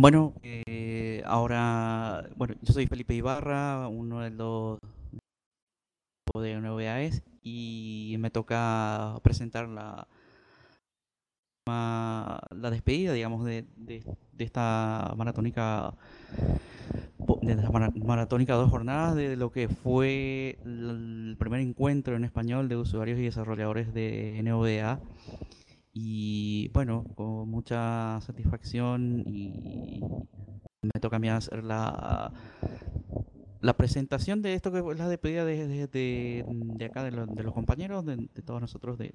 Bueno, eh, ahora, bueno, yo soy Felipe Ibarra, uno de los de novedades y me toca presentar la la despedida, digamos, de, de, esta maratónica de esta maratónica dos jornadas de lo que fue el primer encuentro en español de usuarios y desarrolladores de NVDA y bueno, con mucha satisfacción y me toca a mí hacer la, la presentación de esto que es la despedida de, de, de, acá, de, de, los compañeros, de, todos nosotros de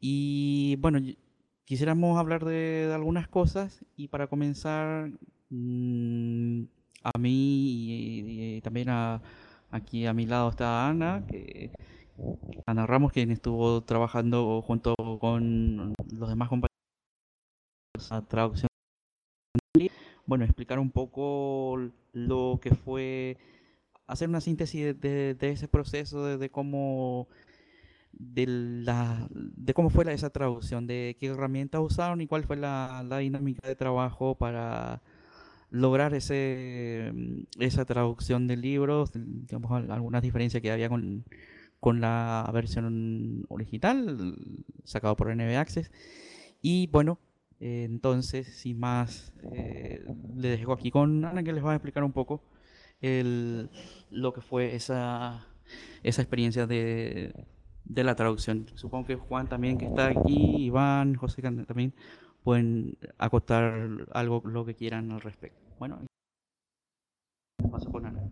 Y bueno, quisiéramos hablar de, algunas cosas y para comenzar, mm, a mí y, también a, aquí a mi lado está Ana, que Ana Ramos, quien estuvo trabajando junto con los demás compañeros a traducción. Bueno, explicar un poco lo que fue hacer una síntesis de, ese proceso, de, cómo de, la, de cómo fue esa traducción, de qué herramientas usaron y cuál fue la, la dinámica de trabajo para lograr ese, esa traducción del libro, digamos, algunas diferencias que había con, con la versión original, sacado por NB Access. Y bueno, eh, entonces, sin más, eh, dejo aquí con Ana que les va a explicar un poco el, lo que fue esa, esa experiencia de, de la traducción. Supongo que Juan también que está aquí, Iván, José también pueden acotar algo lo que quieran al respecto. Bueno, paso con Ana.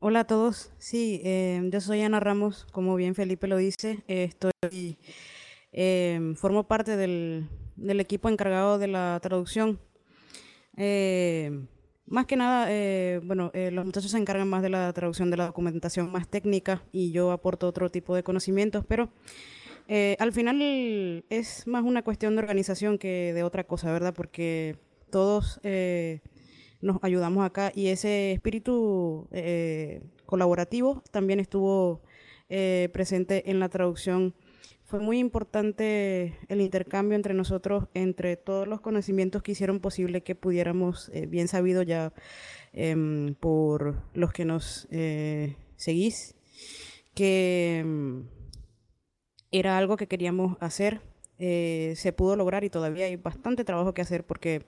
Hola a todos. Sí, em, yo soy Ana Ramos, como bien Felipe lo dice. estoy, em, formo parte del, equipo encargado de la traducción. Em, más que nada, eh, bueno, eh, los muchachos se encargan más de la traducción de la documentación más técnica y yo aporto otro tipo de conocimientos, pero eh, al final es más una cuestión de organización que de otra cosa, ¿verdad? Porque todos nos ayudamos acá y ese espíritu eh, colaborativo también estuvo eh, presente en la traducción. Fue muy importante el intercambio entre nosotros, entre todos los conocimientos que hicieron posible que pudiéramos, eh, bien sabido ya em, por los que nos seguís, que em, era algo que queríamos hacer. se pudo lograr y todavía hay bastante trabajo que hacer porque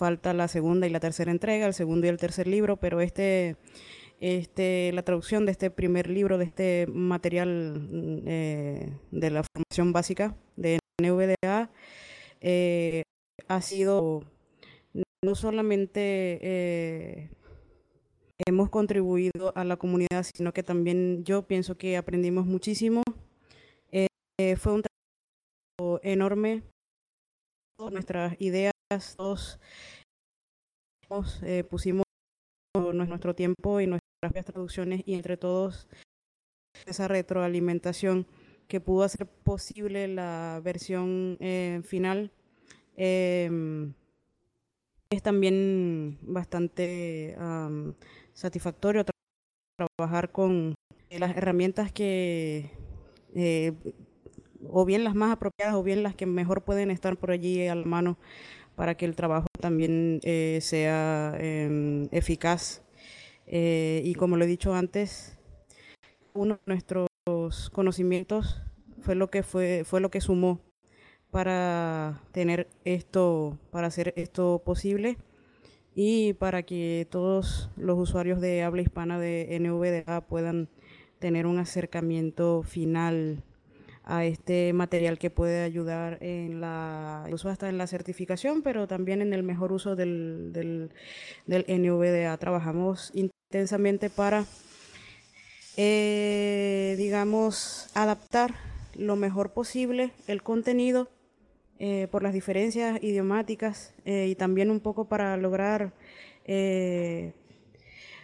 falta la segunda y la tercera entrega, el segundo y el tercer libro, pero este, este, la traducción de este primer libro, de este material mm, eh, de la formación básica de NVDA, eh, ha sido no solamente eh, hemos contribuido a la comunidad, sino que también yo pienso que aprendimos muchísimo. fue un trabajo enorme, nuestras ideas todos eh, pusimos nuestro tiempo y nuestras traducciones y entre todos esa retroalimentación que pudo hacer posible la versión eh, final em, es también bastante satisfactorio trabajar con las herramientas que eh, o bien las más apropiadas o bien las que mejor pueden estar por allí a la mano para que el trabajo también eh, sea em, eficaz. Eh, y como lo he dicho antes, uno de nuestros conocimientos fue lo que fue, fue lo que sumó para tener esto, para hacer esto posible y para que todos los usuarios de habla hispana de NVDA puedan tener un acercamiento final a este material que puede ayudar en la uso hasta en la certificación, pero también en el mejor uso del, del, del NVDA. Trabajamos intensamente para, eh, digamos, adaptar lo mejor posible el contenido eh, por las diferencias idiomáticas eh, y también un poco para lograr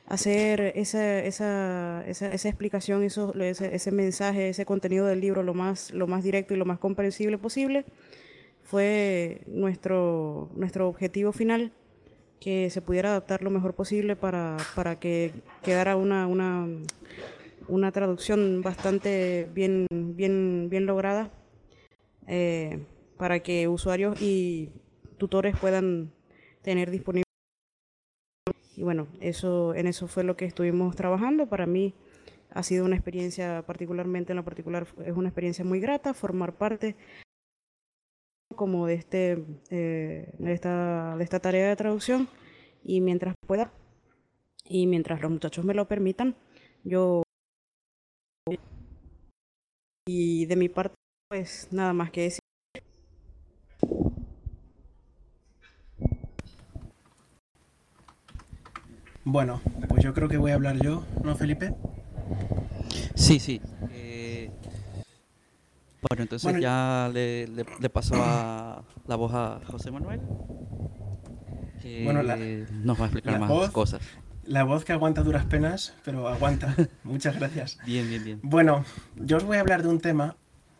hacer esa, esa, esa, esa explicación, ese, mensaje, ese contenido del libro lo más, lo más directo y lo más comprensible posible, fue nuestro, nuestro objetivo final, que se pudiera adaptar lo mejor posible para, para que quedara una, una, una traducción bastante bien, bien, bien lograda, eh, para que usuarios y tutores puedan tener disponible. Y bueno, eso, en eso fue lo que estuvimos trabajando. Para mí ha sido una experiencia, particularmente en lo particular, es una experiencia muy grata formar parte como de, este, eh, de, esta, de esta tarea de traducción y mientras pueda y mientras los muchachos me lo permitan, yo y de mi parte pues nada más que decir. Bueno, pues yo creo que voy a hablar yo, ¿no, Felipe? Sí, sí. Eh, bueno, entonces ya le, le, paso a la voz a José Manuel. Que bueno, nos va a explicar más cosas. La voz que aguanta duras penas, pero aguanta. Muchas gracias. Bien, bien, bien. Bueno, yo os voy a hablar de un tema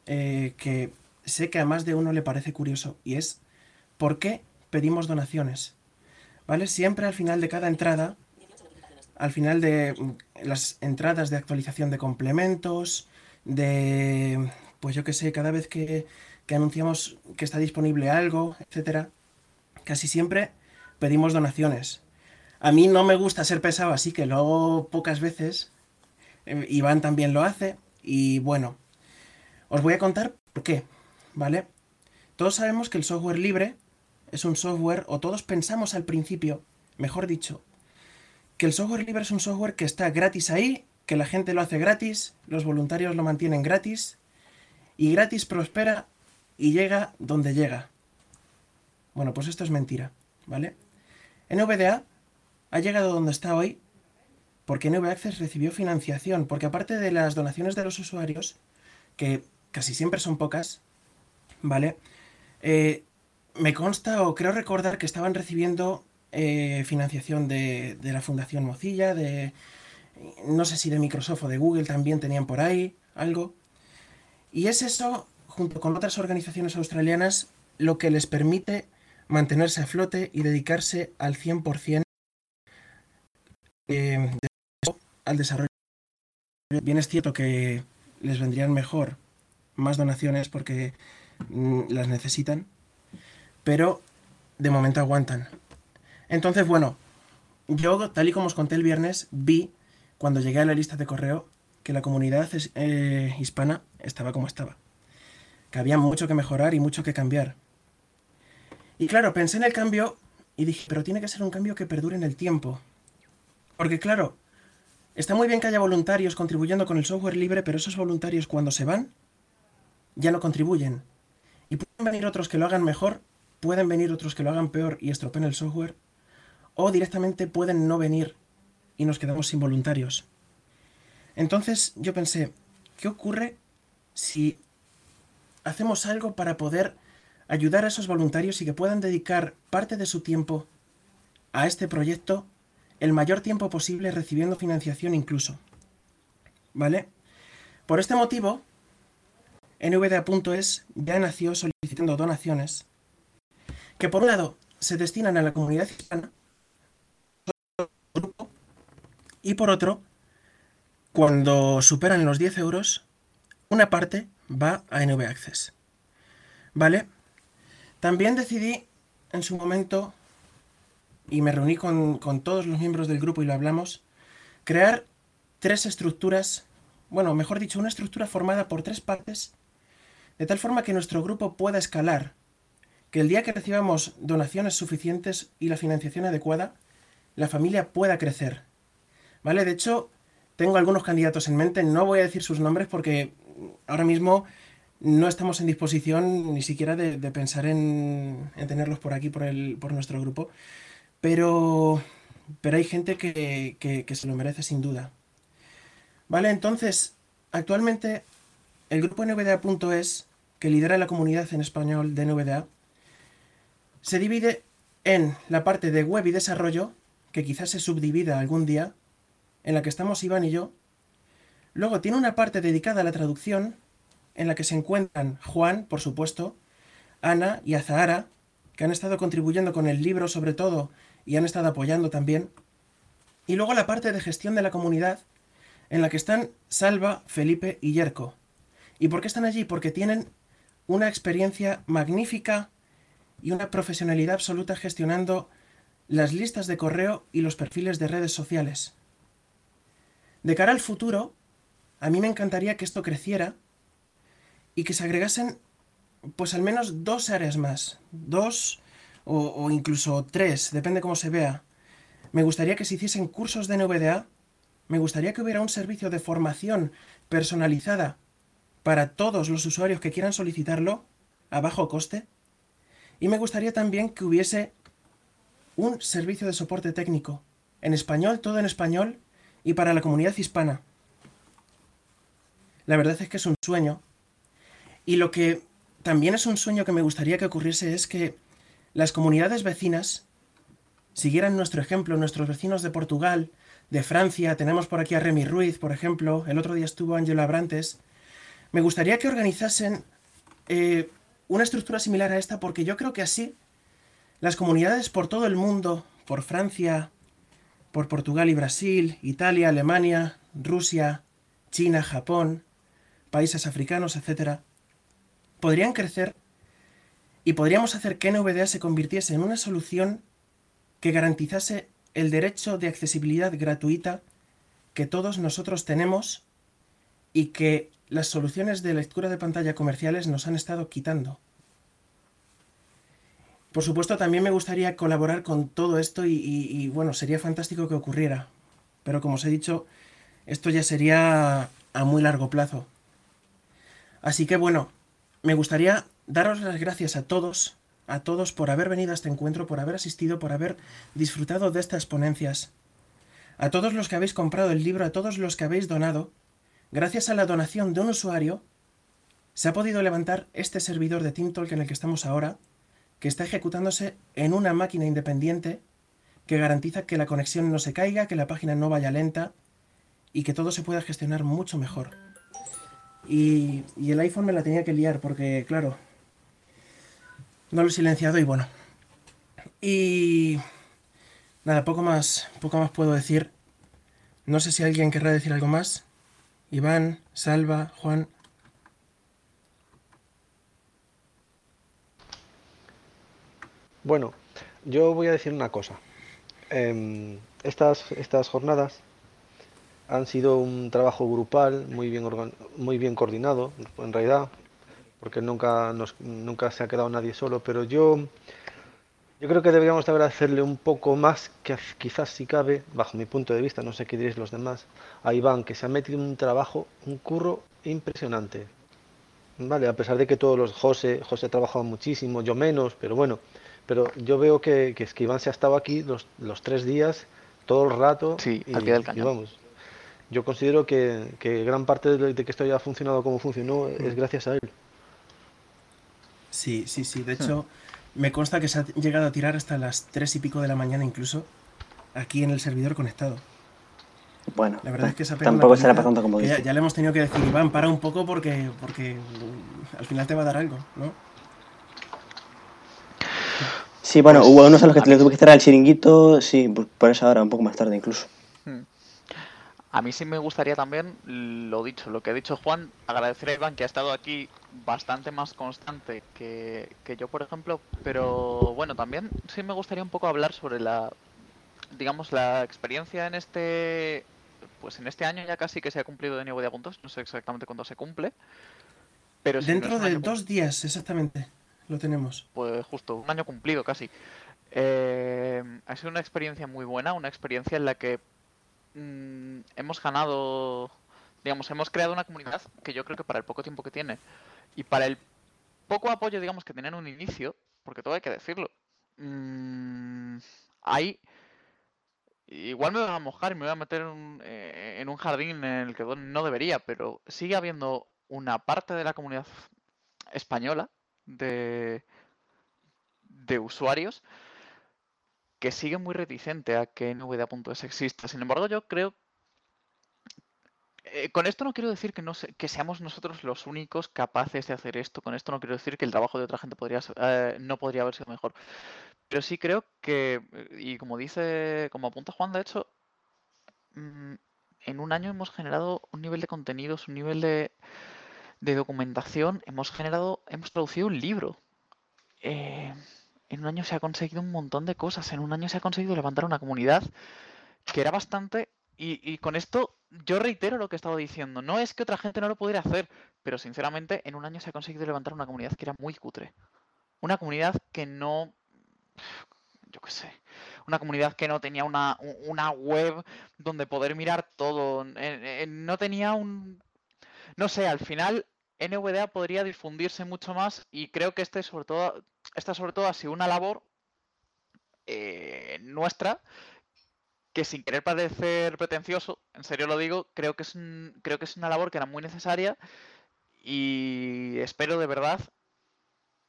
eh, que sé que a más de uno le parece curioso y es ¿por qué pedimos donaciones? ¿Vale? Siempre al final de cada entrada, al final de mm, las entradas de actualización de complementos, de, pues yo qué sé, cada vez que, que anunciamos que está disponible algo, etcétera, casi siempre pedimos donaciones. A mí no me gusta ser pesado, así que lo hago pocas veces. Eh, Iván también lo hace. Y bueno, os voy a contar por qué, ¿vale? Todos sabemos que el software libre es un software, o todos pensamos al principio, mejor dicho, que el software libre es un software que está gratis ahí, que la gente lo hace gratis, los voluntarios lo mantienen gratis, y gratis prospera y llega donde llega. Bueno, pues esto es mentira, ¿vale? NVDA ha llegado donde está hoy porque NV Access recibió financiación, porque aparte de las donaciones de los usuarios, que casi siempre son pocas, ¿vale? Eh, me consta o creo recordar que estaban recibiendo eh, financiación de, la Fundación Mozilla, de no sé si de Microsoft o de Google también tenían por ahí algo. Y es eso, junto con otras organizaciones australianas, lo que les permite mantenerse a flote y dedicarse al 100% eh, al desarrollo. Bien es cierto que les vendrían mejor más donaciones porque mm, las necesitan, pero de momento aguantan. Entonces, bueno, yo, tal y como os conté el viernes, vi cuando llegué a la lista de correo que la comunidad eh, hispana estaba como estaba. Que había mucho que mejorar y mucho que cambiar. Y claro, pensé en el cambio y dije, pero tiene que ser un cambio que perdure en el tiempo. Porque claro, está muy bien que haya voluntarios contribuyendo con el software libre, pero esos voluntarios cuando se van ya no contribuyen. Y pueden venir otros que lo hagan mejor, pueden venir otros que lo hagan peor y estropeen el software, o directamente pueden no venir y nos quedamos sin voluntarios. Entonces yo pensé, ¿qué ocurre si hacemos algo para poder ayudar a esos voluntarios y que puedan dedicar parte de su tiempo a este proyecto el mayor tiempo posible recibiendo financiación incluso? ¿Vale? Por este motivo, NVDA.es ya nació solicitando donaciones que por un lado se destinan a la comunidad hispana y por otro, cuando superan los 10 euros, una parte va a NV Access. ¿Vale? También decidí en su momento, y me reuní con, con todos los miembros del grupo y lo hablamos, crear tres estructuras, bueno, mejor dicho, una estructura formada por tres partes de tal forma que nuestro grupo pueda escalar, que el día que recibamos donaciones suficientes y la financiación adecuada, la familia pueda crecer. ¿Vale? De hecho, tengo algunos candidatos en mente, no voy a decir sus nombres porque ahora mismo no estamos en disposición ni siquiera de, pensar en, tenerlos por aquí, por, el, por nuestro grupo, pero, pero hay gente que, que se lo merece sin duda. ¿Vale? Entonces, actualmente el grupo NVDA.es, que lidera la comunidad en español de NVDA, se divide en la parte de web y desarrollo, que quizás se subdivida algún día, en la que estamos Iván y yo. Luego tiene una parte dedicada a la traducción, en la que se encuentran Juan, por supuesto, Ana y Azahara, que han estado contribuyendo con el libro sobre todo y han estado apoyando también. Y luego la parte de gestión de la comunidad, en la que están Salva, Felipe y Yerko. ¿Y por qué están allí? Porque tienen una experiencia magnífica y una profesionalidad absoluta gestionando las listas de correo y los perfiles de redes sociales. De cara al futuro, a mí me encantaría que esto creciera y que se agregasen pues al menos dos áreas más, dos o, incluso tres, depende cómo se vea. Me gustaría que se hiciesen cursos de NVDA, me gustaría que hubiera un servicio de formación personalizada para todos los usuarios que quieran solicitarlo a bajo coste. Y me gustaría también que hubiese un servicio de soporte técnico, en español, todo en español, y para la comunidad hispana. La verdad es que es un sueño. Y lo que también es un sueño que me gustaría que ocurriese es que las comunidades vecinas siguieran nuestro ejemplo, nuestros vecinos de Portugal, de Francia, tenemos por aquí a Remy Ruiz, por ejemplo, el otro día estuvo Angelo Abrantes. Me gustaría que organizasen eh, una estructura similar a esta porque yo creo que así las comunidades por todo el mundo, por Francia, por Portugal y Brasil, Italia, Alemania, Rusia, China, Japón, países africanos, etc., podrían crecer y podríamos hacer que NVDA se convirtiese en una solución que garantizase el derecho de accesibilidad gratuita que todos nosotros tenemos y que las soluciones de lectura de pantalla comerciales nos han estado quitando. Por supuesto, también me gustaría colaborar con todo esto y, bueno, sería fantástico que ocurriera. Pero como os he dicho, esto ya sería a muy largo plazo. Así que bueno, me gustaría daros las gracias a todos, a todos por haber venido a este encuentro, por haber asistido, por haber disfrutado de estas ponencias. A todos los que habéis comprado el libro, a todos los que habéis donado, gracias a la donación de un usuario, se ha podido levantar este servidor de TeamTalk en el que estamos ahora, que está ejecutándose en una máquina independiente que garantiza que la conexión no se caiga, que la página no vaya lenta y que todo se pueda gestionar mucho mejor. Y, el iPhone me la tenía que liar porque, claro, no lo he silenciado y bueno. Y nada, poco más, poco más puedo decir. No sé si alguien querrá decir algo más. Iván, Salva, Juan. Bueno, yo voy a decir una cosa. Em, estas, estas jornadas han sido un trabajo grupal muy bien, muy bien coordinado, en realidad, porque nunca, nunca se ha quedado nadie solo, pero yo, yo creo que deberíamos de agradecerle un poco más, que quizás si cabe, bajo mi punto de vista, no sé qué diréis los demás, a Iván, que se ha metido un trabajo, un curro impresionante. Vale, a pesar de que todos los José, José ha trabajado muchísimo, yo menos, pero bueno, pero yo veo que, que, es que Iván se ha estado aquí los, los tres días, todo el rato. Sí, al pie del cañón. vamos, yo considero que, que, gran parte de, que esto haya funcionado como funcionó es mm. gracias a él. Sí, sí, sí. De hecho, me consta que se ha llegado a tirar hasta las tres y pico de la mañana incluso aquí en el servidor conectado. Bueno, la verdad es que esa tampoco será pasando como dice. Ya, ya, le hemos tenido que decir, Iván, para un poco porque, porque al final te va a dar algo, ¿no? Sí, bueno, pues, hubo unos a los que le tuve que cerrar el chiringuito, sí, por esa hora, un poco más tarde incluso. Hmm. A mí sí me gustaría también, lo dicho, lo que ha dicho Juan, agradecer a Iván que ha estado aquí bastante más constante que, que yo, por ejemplo, pero bueno, también sí me gustaría un poco hablar sobre la, digamos, la experiencia en este, pues en este año ya casi que se ha cumplido de nuevo de puntos, no sé exactamente cuándo se cumple, pero dentro de dos días exactamente. Lo tenemos. Pues justo, un año cumplido casi. Eh, ha sido una experiencia muy buena, una experiencia en la que mm, hemos ganado, digamos, hemos creado una comunidad que yo creo que para el poco tiempo que tiene y para el poco apoyo, digamos, que tiene en un inicio, porque todo hay que decirlo, mmm, hay... Igual me voy a mojar y me voy a meter en, eh, en un jardín en el que no debería, pero sigue habiendo una parte de la comunidad española de, de usuarios que sigue muy reticente a que NVDA.es exista. Sin embargo, yo creo eh, con esto no quiero decir que, no que seamos nosotros los únicos capaces de hacer esto. Con esto no quiero decir que el trabajo de otra gente podría, eh, no podría haber sido mejor. Pero sí creo que, y como dice, como apunta Juan, de hecho, mm, en un año hemos generado un nivel de contenidos, un nivel de, de documentación hemos generado, hemos traducido un libro. Eh, en un año se ha conseguido un montón de cosas. En un año se ha conseguido levantar una comunidad que era bastante... Y, y con esto yo reitero lo que he estado diciendo. No es que otra gente no lo pudiera hacer, pero sinceramente en un año se ha conseguido levantar una comunidad que era muy cutre. Una comunidad que no... Yo qué sé. Una comunidad que no tenía una, una web donde poder mirar todo. no tenía un... No sé, al final NVDA podría difundirse mucho más y creo que este sobre todo, esta sobre todo ha sido una labor eh, nuestra que sin querer parecer pretencioso, en serio lo digo, creo que es creo que es una labor que era muy necesaria y espero de verdad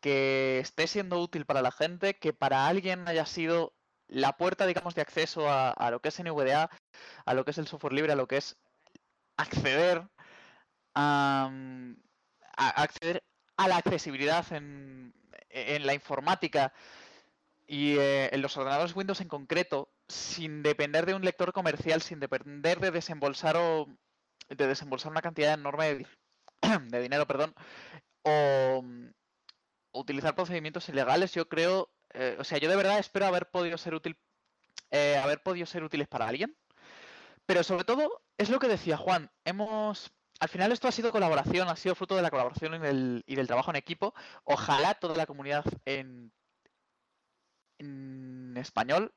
que esté siendo útil para la gente, que para alguien haya sido la puerta, digamos, de acceso a, a lo que es NVDA, a lo que es el software libre, a lo que es acceder a, acceder a la accesibilidad en, en la informática y eh, en los ordenadores Windows en concreto, sin depender de un lector comercial, sin depender de desembolsar o de desembolsar una cantidad enorme de, di- de dinero, perdón, o utilizar procedimientos ilegales, yo creo, eh, o sea, yo de verdad espero haber podido ser útil, eh, haber podido ser útiles para alguien, pero sobre todo es lo que decía Juan, hemos, al final esto ha sido colaboración, ha sido fruto de la colaboración y del, y del trabajo en equipo. Ojalá toda la comunidad en, en español,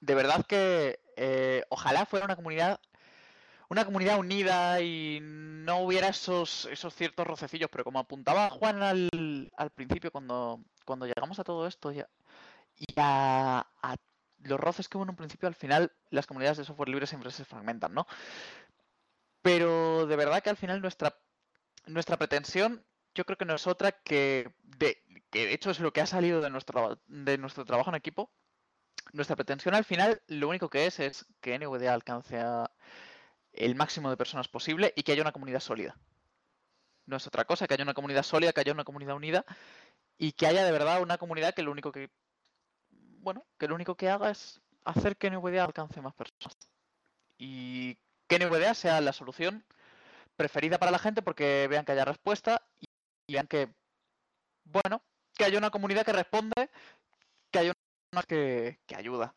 de verdad que eh, ojalá fuera una comunidad una comunidad unida y no hubiera esos, esos ciertos rocecillos, pero como apuntaba Juan al, al principio, cuando, cuando llegamos a todo esto y a, a los roces que hubo en un principio, al final las comunidades de software libre siempre se fragmentan, ¿no? Pero de verdad que al final nuestra, nuestra pretensión yo creo que no es otra que, de, que de hecho es lo que ha salido de nuestro, de nuestro trabajo en equipo. Nuestra pretensión al final lo único que es es que NVDA alcance a el máximo de personas posible y que haya una comunidad sólida. No es otra cosa, que haya una comunidad sólida, que haya una comunidad unida y que haya de verdad una comunidad que lo único que, bueno, que lo único que haga es hacer que NVDA alcance más personas. Y que NVDA sea la solución preferida para la gente porque vean que haya respuesta y vean que, bueno, que haya una comunidad que responde, que haya una que, que ayuda.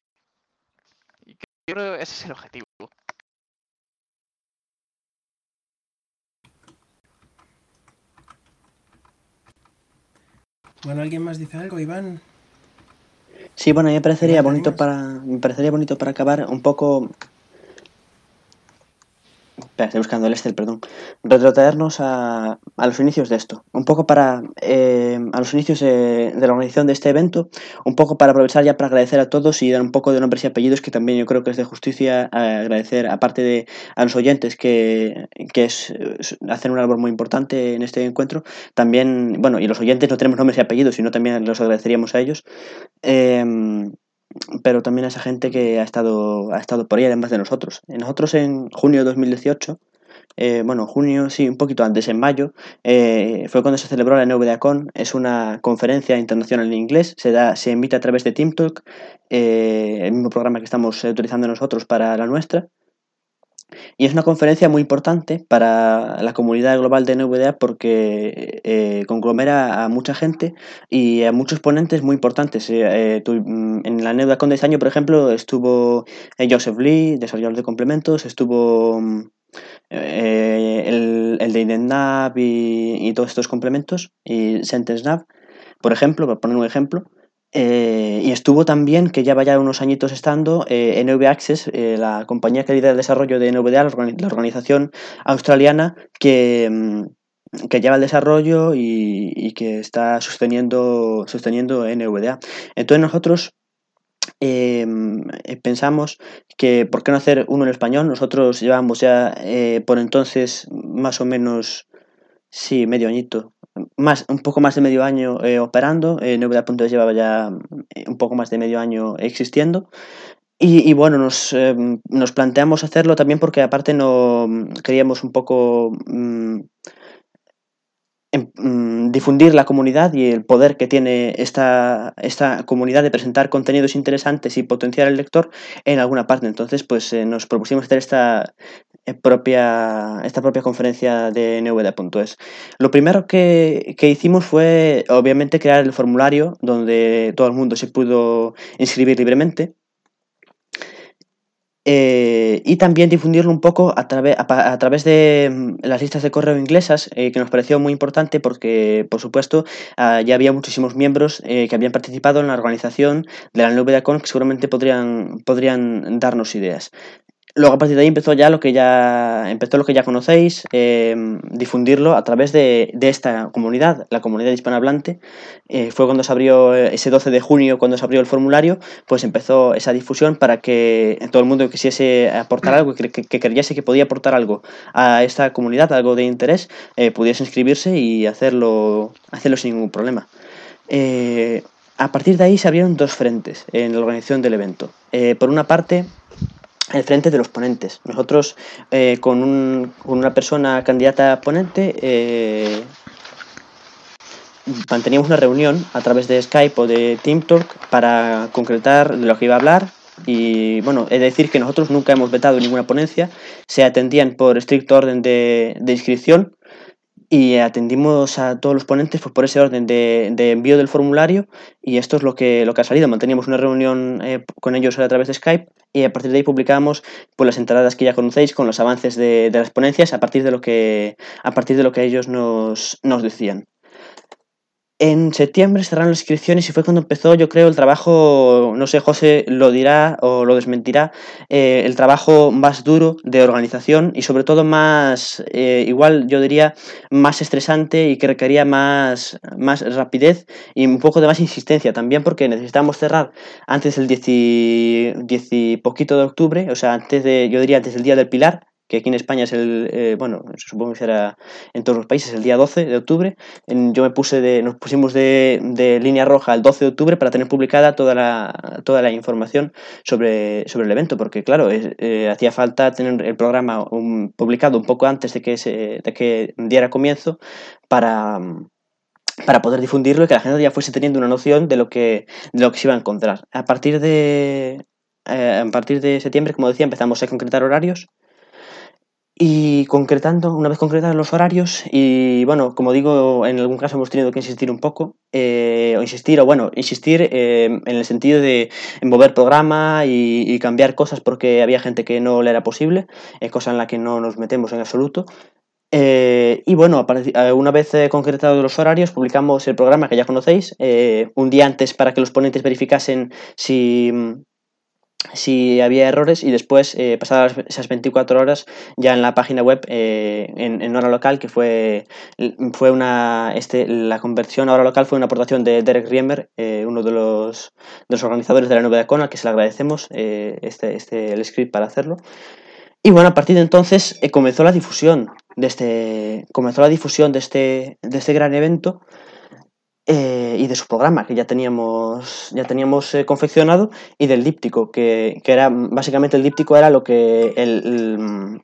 Y que yo creo que ese es el objetivo. Bueno, ¿alguien más dice algo, Iván? Sí, bueno, a mí me parecería Iván, ¿te bonito para, me parecería bonito para acabar un poco. Espera, estoy buscando el Excel, perdón. Retrotraernos a, a los inicios de esto. Un poco para. eh, a los inicios de, de la organización de este evento. Un poco para aprovechar ya para agradecer a todos y dar un poco de nombres y apellidos, que también yo creo que es de justicia eh, agradecer, aparte de a los oyentes que, que es, hacen una labor muy importante en este encuentro. También, bueno, y los oyentes no tenemos nombres y apellidos, sino también los agradeceríamos a ellos. Em, pero también a esa gente que ha estado, ha estado por ahí, además de nosotros. Nosotros en junio de 2018, eh, bueno, junio, sí, un poquito antes, en mayo, eh, fue cuando se celebró la NVDACon. Es una conferencia internacional en inglés, se, da, se emite a través de TeamTalk, eh, el mismo programa que estamos utilizando nosotros para la nuestra. Y es una conferencia muy importante para la comunidad global de NVDA porque eh, conglomera a mucha gente y a muchos ponentes muy importantes. Eh, eh, mm, en la NVDA de este año, por ejemplo, estuvo eh, Joseph Lee, desarrollador de complementos, estuvo mm, eh, el, el de InetNav y, y todos estos complementos, y SentenceNav, por ejemplo, por poner un ejemplo. Eh, y estuvo también, que ya vaya unos añitos estando, eh, NV Access, eh, la compañía que lidera el desarrollo de NVDA, la, organi- la organización australiana que, mm, que lleva el desarrollo y, que está sosteniendo, sosteniendo NVDA. Entonces nosotros eh, pensamos que por qué no hacer uno en español. Nosotros llevamos ya por entonces más o menos, sí, medio añito, más, un poco más de medio año eh, operando. Eh, Novedad.es llevaba ya eh, un poco más de medio año existiendo. Y, bueno, nos, eh, nos planteamos hacerlo también porque aparte no queríamos un poco mm, em- mm, difundir la comunidad y el poder que tiene esta, esta comunidad de presentar contenidos interesantes y potenciar el lector en alguna parte. Entonces, pues eh, nos propusimos hacer esta, propia, esta propia conferencia de NVDA.es. Lo primero que, que, hicimos fue, obviamente, crear el formulario donde todo el mundo se pudo inscribir libremente. Eh, y también difundirlo un poco a, través a, través de mm, las listas de correo inglesas, eh, que nos pareció muy importante porque, por supuesto, uh, ya había muchísimos miembros eh, que habían participado en la organización de la nube de Acon que seguramente podrían, podrían darnos ideas. Luego a partir de ahí empezó ya lo que ya empezó lo que ya conocéis, eh, difundirlo a través de, de, esta comunidad, la comunidad hispanohablante. Eh, fue cuando se abrió ese 12 de junio, cuando se abrió el formulario, pues empezó esa difusión para que todo el mundo quisiese aportar algo, que, que, que creyese que podía aportar algo a esta comunidad, algo de interés, eh, pudiese inscribirse y hacerlo, hacerlo sin ningún problema. Eh, a partir de ahí se abrieron dos frentes en la organización del evento. Eh, por una parte, frente de los ponentes. Nosotros eh, con, un, con, una persona candidata a ponente eh, manteníamos una reunión a través de Skype o de TeamTalk para concretar lo que iba a hablar. Y bueno, es decir que nosotros nunca hemos vetado ninguna ponencia, se atendían por estricto orden de, de inscripción y atendimos a todos los ponentes pues, por ese orden de, envío del formulario y esto es lo que, lo que ha salido. Manteníamos una reunión eh, con ellos a través de Skype y a partir de ahí publicamos pues, las entradas que ya conocéis con los avances de, de, las ponencias a partir de lo que, a partir de lo que ellos nos, nos decían. En septiembre cerraron las inscripciones y fue cuando empezó, yo creo, el trabajo, no sé, José lo dirá o lo desmentirá, eh, el trabajo más duro de organización y sobre todo más, eh, igual yo diría, más estresante y que requería más, más rapidez y un poco de más insistencia también porque necesitábamos cerrar antes del 10 y, 10 y poquito de octubre, o sea, antes de, yo diría, antes del Día del Pilar, que aquí en España es el, eh, bueno, supongo que será en todos los países el día 12 de octubre. Yo me puse de, nos pusimos de, de, línea roja el 12 de octubre para tener publicada toda la, toda la información sobre, sobre el evento, porque claro, eh, hacía falta tener el programa publicado un poco antes de que, se, de que diera comienzo para para poder difundirlo y que la gente ya fuese teniendo una noción de lo que, de lo que se iba a encontrar. A partir de, eh, a partir de septiembre, como decía, empezamos a concretar horarios y concretando, una vez concretados los horarios, y bueno, como digo, en algún caso hemos tenido que insistir un poco, eh, o insistir, o bueno, insistir eh, en el sentido de mover programa y, cambiar cosas porque había gente que no le era posible, eh, cosa en la que no nos metemos en absoluto. Eh, y bueno, una vez concretados los horarios, publicamos el programa que ya conocéis, un día antes para que los ponentes verificasen si si había errores y después, eh, pasadas esas 24 horas, ya en la página web, eh, en, hora local, que fue, fue una, este, la conversión a hora local fue una aportación de Derek Riemer, eh, uno de los, de los organizadores de la Nueva Con, al que se le agradecemos este, este, el script para hacerlo. Y bueno, a partir de entonces comenzó la difusión de este, comenzó la difusión de este, de este gran evento eh, y de su programa que ya teníamos, ya teníamos eh, confeccionado y del díptico, que, que, era básicamente el díptico era lo que el,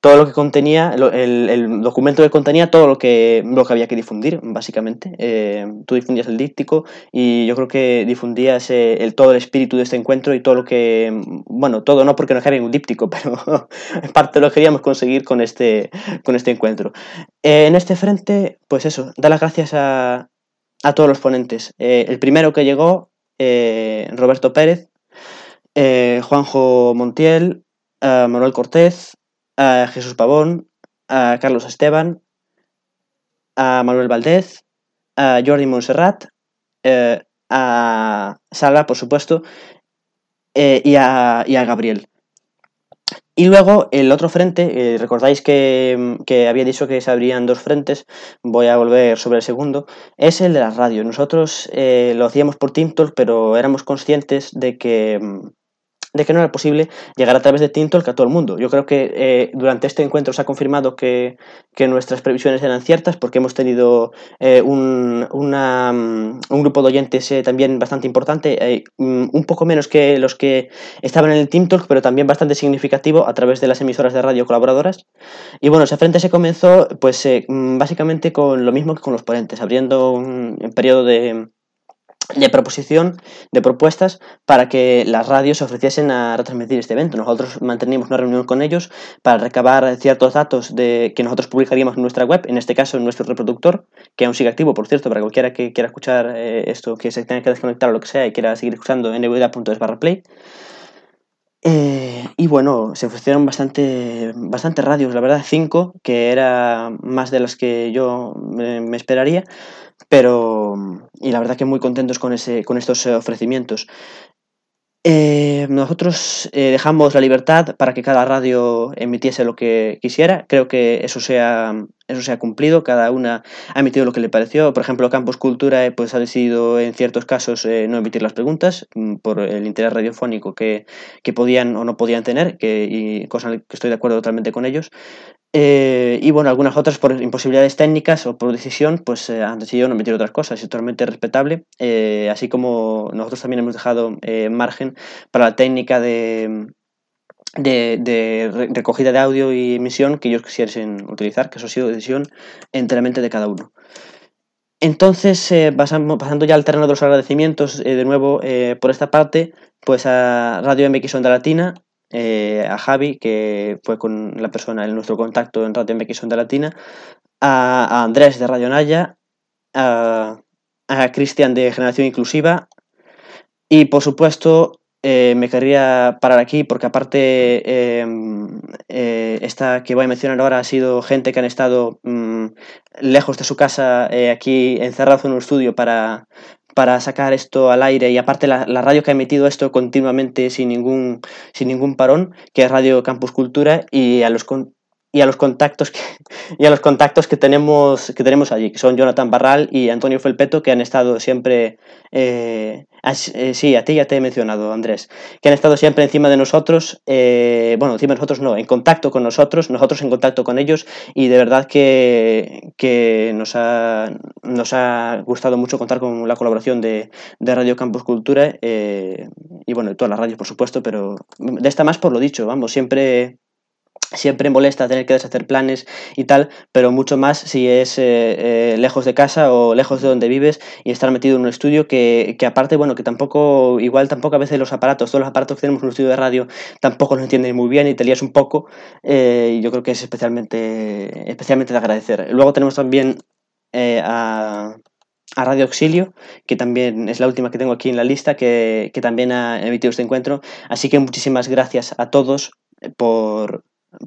todo lo que contenía, el, el, documento que contenía todo lo que, lo que había que difundir, básicamente. Eh, tú difundías el díptico y yo creo que difundías el, todo el espíritu de este encuentro y todo lo que, bueno, todo no porque no era un díptico, pero en parte lo queríamos conseguir con este, con este encuentro. En este frente, pues eso, dar las gracias a, a todos los ponentes. Eh, el primero que llegó, eh, Roberto Pérez, eh, Juanjo Montiel, Manuel Cortés, Jesús Pavón, Carlos Esteban, Manuel Valdez, a Jordi Montserrat, a Sala, por supuesto, y a, y, a, Gabriel. Y luego el otro frente, eh, recordáis que, que, había dicho que se abrían dos frentes, voy a volver sobre el segundo, es el de las radios. Nosotros eh, lo hacíamos por TeamTalk, pero éramos conscientes de que de que no era posible llegar a través de Tintalk a todo el mundo. Yo creo que eh, durante este encuentro se ha confirmado que, que, nuestras previsiones eran ciertas porque hemos tenido eh, un, una, um, un, grupo de oyentes eh, también bastante importante, eh, un poco menos que los que estaban en el Tintalk, pero también bastante significativo a través de las emisoras de radio colaboradoras. Y bueno, ese frente se comenzó pues básicamente con lo mismo que con los ponentes, abriendo un periodo de de proposición, de propuestas para que las radios se ofreciesen a retransmitir este evento. Nosotros mantenimos una reunión con ellos para recabar ciertos datos de que nosotros publicaríamos en nuestra web, en este caso en nuestro reproductor, que aún sigue activo, por cierto, para cualquiera que quiera escuchar eh, esto, que se tenga que desconectar o lo que sea y quiera seguir escuchando en nvda.es barra play. Eh, y bueno, se ofrecieron bastante, bastante radios, la verdad, cinco, que era más de las que yo me esperaría pero, y la verdad que muy contentos con, ese, con estos eh, ofrecimientos. Eh, nosotros eh, dejamos la libertad para que cada radio emitiese lo que quisiera. Creo que eso se ha, eso se ha cumplido. Cada una ha emitido lo que le pareció. Por ejemplo, Campus Cultura pues, ha decidido en ciertos casos no emitir las preguntas mm, por el interés radiofónico que, que podían o no podían tener, que, y cosa que estoy de acuerdo totalmente con ellos. Eh, y bueno, algunas otras por imposibilidades técnicas o por decisión, pues eh, han decidido no emitir otras cosas, es totalmente respetable, eh, así como nosotros también hemos dejado margen para la técnica de, de, recogida de audio y emisión que ellos quisiesen utilizar, que eso ha sido decisión enteramente de cada uno. Entonces, pasando, pasando ya al terreno de los agradecimientos, de nuevo por esta parte, pues a Radio MX Onda Latina, eh, a Javi, que fue con la persona en nuestro contacto en Radio MX Onda Latina, a, Andrés de Radio Naya, a, Cristian de Generación Inclusiva y por supuesto eh, me querría parar aquí porque aparte em, eh, esta que voy a mencionar ahora ha sido gente que han estado mm, lejos de su casa aquí encerrados en un estudio para, para sacar esto al aire. Y aparte la, radio que ha emitido esto continuamente sin ningún, sin ningún parón, que es Radio Campus Cultura y a los y a los contactos que, y a los contactos que tenemos que tenemos allí que son Jonathan Barral y Antonio Felpeto que han estado siempre eh, eh, sí a ti ya te he mencionado Andrés que han estado siempre encima de nosotros eh, bueno encima de nosotros no en contacto con nosotros nosotros en contacto con ellos y de verdad que, que nos ha nos ha gustado mucho contar con la colaboración de, de Radio Campus Cultura y bueno de todas las radios por supuesto pero de esta más por lo dicho vamos siempre siempre molesta tener que deshacer planes y tal, pero mucho más si es eh, eh, lejos de casa o lejos de donde vives y estar metido en un estudio que, que, aparte, bueno, que tampoco, igual tampoco a veces los aparatos, todos los aparatos que tenemos en un estudio de radio tampoco los entienden muy bien y te lías un poco eh, y yo creo que es especialmente, especialmente de agradecer. Luego tenemos también a, a Radio Auxilio, que también es la última que tengo aquí en la lista, que, que también ha emitido este encuentro. Así que muchísimas gracias a todos por,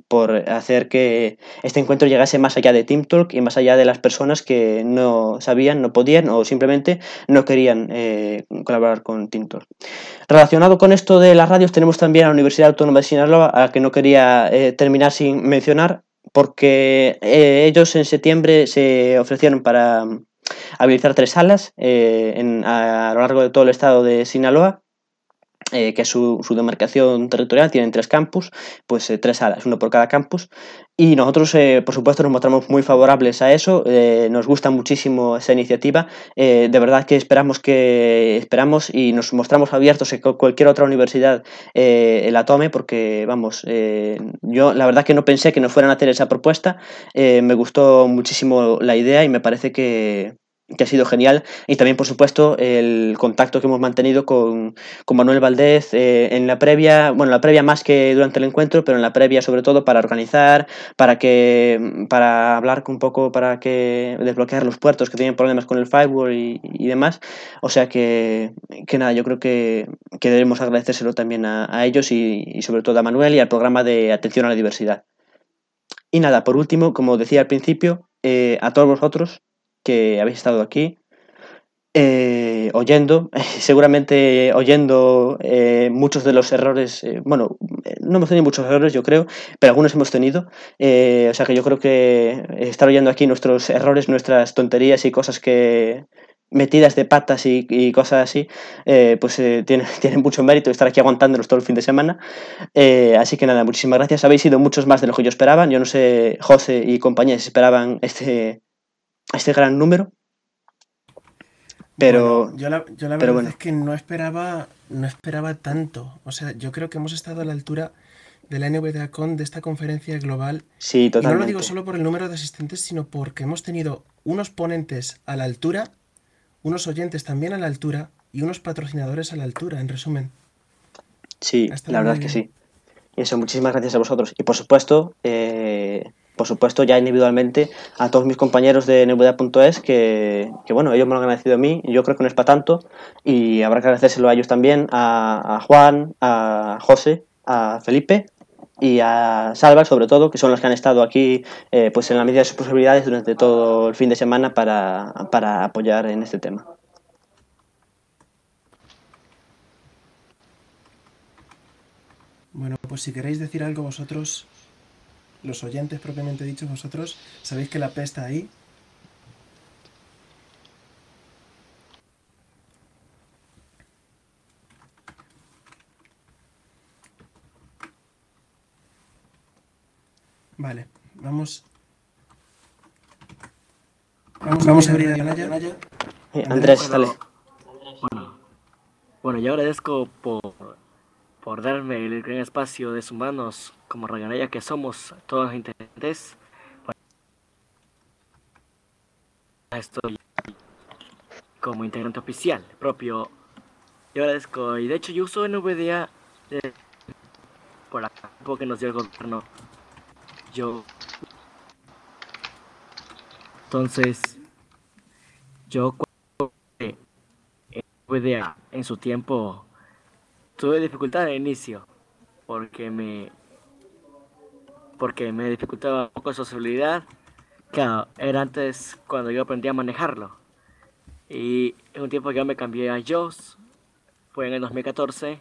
por hacer que este encuentro llegase más allá de Team Talk y más allá de las personas que no sabían, no podían o simplemente no querían eh, colaborar con Team. Relacionado con esto de las radios tenemos también a la Universidad Autónoma de Sinaloa, a la que no quería eh, terminar sin mencionar, porque eh, ellos en septiembre se ofrecieron para habilitar tres salas a lo largo de todo el estado de Sinaloa eh, que es su, demarcación territorial, tienen tres campus, pues eh, tres salas, uno por cada campus. Y nosotros, eh, por supuesto, nos mostramos muy favorables a eso, nos gusta muchísimo esa iniciativa, de verdad que esperamos, que esperamos y nos mostramos abiertos a que cualquier otra universidad la tome, porque, vamos, yo la verdad que no pensé que nos fueran a hacer esa propuesta, me gustó muchísimo la idea y me parece que, que ha sido genial. Y también, por supuesto, el contacto que hemos mantenido con, Manuel Valdés eh, en la previa, bueno, la previa más que durante el encuentro, pero en la previa sobre todo para organizar, para que para hablar un poco, para que desbloquear los puertos que tienen problemas con el firewall y, demás. O sea que, que, nada, yo creo que, que debemos agradecérselo también a, ellos y, sobre todo a Manuel y al programa de atención a la diversidad. Y nada, por último, como decía al principio, eh, a todos vosotros, que habéis estado aquí eh, oyendo, seguramente oyendo eh, muchos de los errores, eh, bueno, no hemos tenido muchos errores yo creo, pero algunos hemos tenido, o sea que yo creo que estar oyendo aquí nuestros errores, nuestras tonterías y cosas que metidas de patas y, cosas así, pues tiene, tiene, mucho mérito estar aquí aguantándolos todo el fin de semana. así que nada, muchísimas gracias. Habéis sido muchos más de lo que yo esperaba. Yo no sé, José y compañía esperaban este, este gran número. Pero. yo la, yo la verdad es que no esperaba, no esperaba tanto. O sea, yo creo que hemos estado a la altura de la NVDACON, de esta conferencia global. Sí, totalmente. Y no lo digo solo por el número de asistentes, sino porque hemos tenido unos ponentes a la altura, unos oyentes también a la altura y unos patrocinadores a la altura, en resumen. Sí, Ha estado la verdad es que sí. Y eso, muchísimas gracias a vosotros. Y por supuesto, eh, por supuesto, ya individualmente a todos mis compañeros de NVDA.es que, bueno, ellos me lo han agradecido a mí, yo creo que no es para tanto, y habrá que agradecérselo a ellos también, a, a Juan, a José, a Felipe y a Salva, sobre todo, que son los que han estado aquí eh, pues en la medida de sus posibilidades durante todo el fin de semana para, para apoyar en este tema. Bueno, pues si queréis decir algo vosotros, los oyentes propiamente dichos vosotros, sabéis que la P está ahí. Vale, vamos. Vamos, vamos a abrir a Naya. Eh, Andrés, dale. Bueno, bueno, yo agradezco por, por darme el gran espacio de sus manos como reganaya que somos todos los. Estoy como integrante oficial propio. Yo agradezco, y de hecho yo uso NVDA eh, por la tiempo que nos dio el gobierno. Yo. Entonces, yo cuando NVDA en su tiempo tuve dificultad al inicio porque me porque me dificultaba un poco su sociabilidad. Claro, era antes cuando yo aprendí a manejarlo. Y en un tiempo que yo me cambié a JOS, fue en el 2014.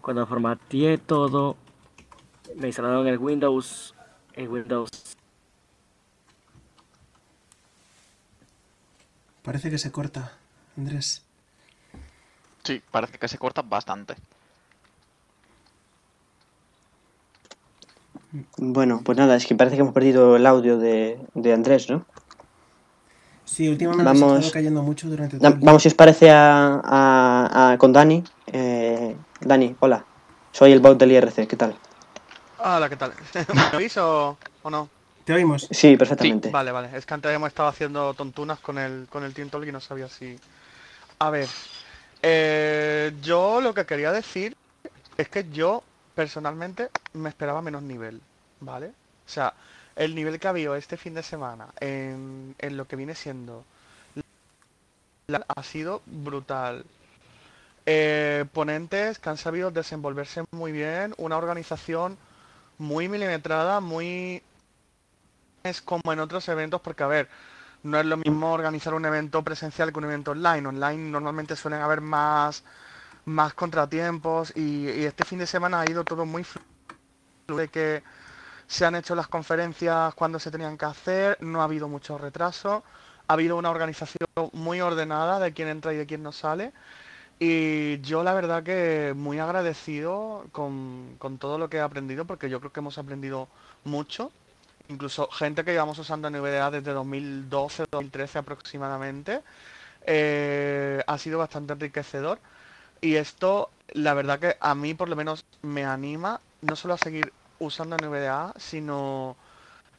Cuando formateé todo, me instalaron el Windows, el Windows Parece que se corta, Andrés. Sí, parece que se corta bastante. Bueno, pues nada, es que parece que hemos perdido el audio de, de Andrés, ¿no? Sí, últimamente se ha Vamos- estado cayendo mucho durante todo el. Vamos, si os parece, a, a- a- con Dani. Eh, Dani, hola. Soy el bot del IRC, ¿qué tal? Hola, ¿qué tal? ¿Me oís o, o no? ¿Te oímos? Sí, perfectamente. Vale, vale. Es que antes hemos estado haciendo tontunas con el, con el Team Talk y no sabía si... A ver, eh, yo lo que quería decir es que yo personalmente me esperaba menos nivel, ¿vale? O sea, el nivel que ha habido este fin de semana en, en lo que viene siendo la- ha sido brutal. Eh, ponentes que han sabido desenvolverse muy bien, una organización muy milimetrada, muy es como en otros eventos, porque a ver, no es lo mismo organizar un evento presencial que un evento online. Online normalmente suelen haber más, más contratiempos y, este fin de semana ha ido todo muy fluido, de que se han hecho las conferencias cuando se tenían que hacer, no ha habido mucho retraso, ha habido una organización muy ordenada de quién entra y de quién no sale. Y yo la verdad que muy agradecido con, con todo lo que he aprendido, porque yo creo que hemos aprendido mucho incluso gente que llevamos usando NVDA desde 2012, 2013 aproximadamente, eh, ha sido bastante enriquecedor. Y esto, la verdad que a mí por lo menos me anima no solo a seguir usando NVDA, sino,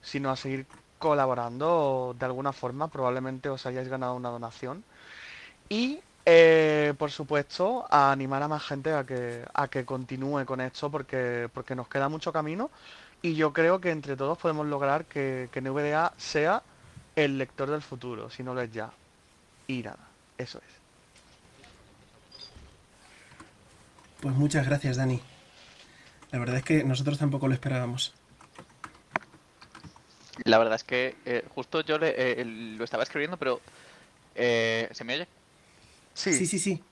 sino a seguir colaborando de alguna forma. Probablemente os hayáis ganado una donación. Y eh, por supuesto, a animar a más gente a que, a que continúe con esto porque, porque nos queda mucho camino y yo creo que entre todos podemos lograr que, que NVDA sea el lector del futuro, si no lo es ya. Y nada, eso es. Pues muchas gracias, Dani. La verdad es que nosotros tampoco lo esperábamos. La verdad es que eh, justo yo le- eh, lo estaba escribiendo, pero... eh, ¿Se me oye? Sí, Sí, sí, sí.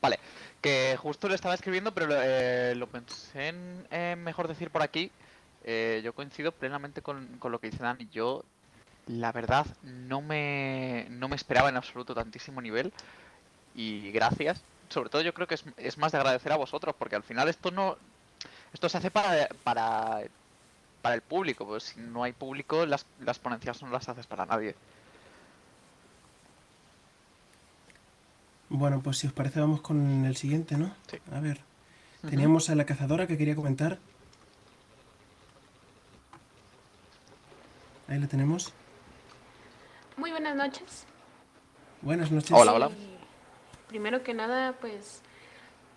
Vale, que justo lo estaba escribiendo, pero lo, eh, lo pensé en eh, mejor decir por aquí. Eh, yo coincido plenamente con, con lo que dice Dani. Yo, la verdad, no me, no me esperaba en absoluto tantísimo nivel. Y gracias. Sobre todo yo creo que es, es más de agradecer a vosotros, porque al final esto no... Esto se hace para, para, para el público. Pues si no hay público, las, las ponencias no las haces para nadie. Bueno, pues si os parece vamos con el siguiente, ¿no? Sí. A ver. Teníamos a la cazadora que quería comentar. Ahí la tenemos. Muy buenas noches. Buenas noches. Hola, hola. Y primero que nada, pues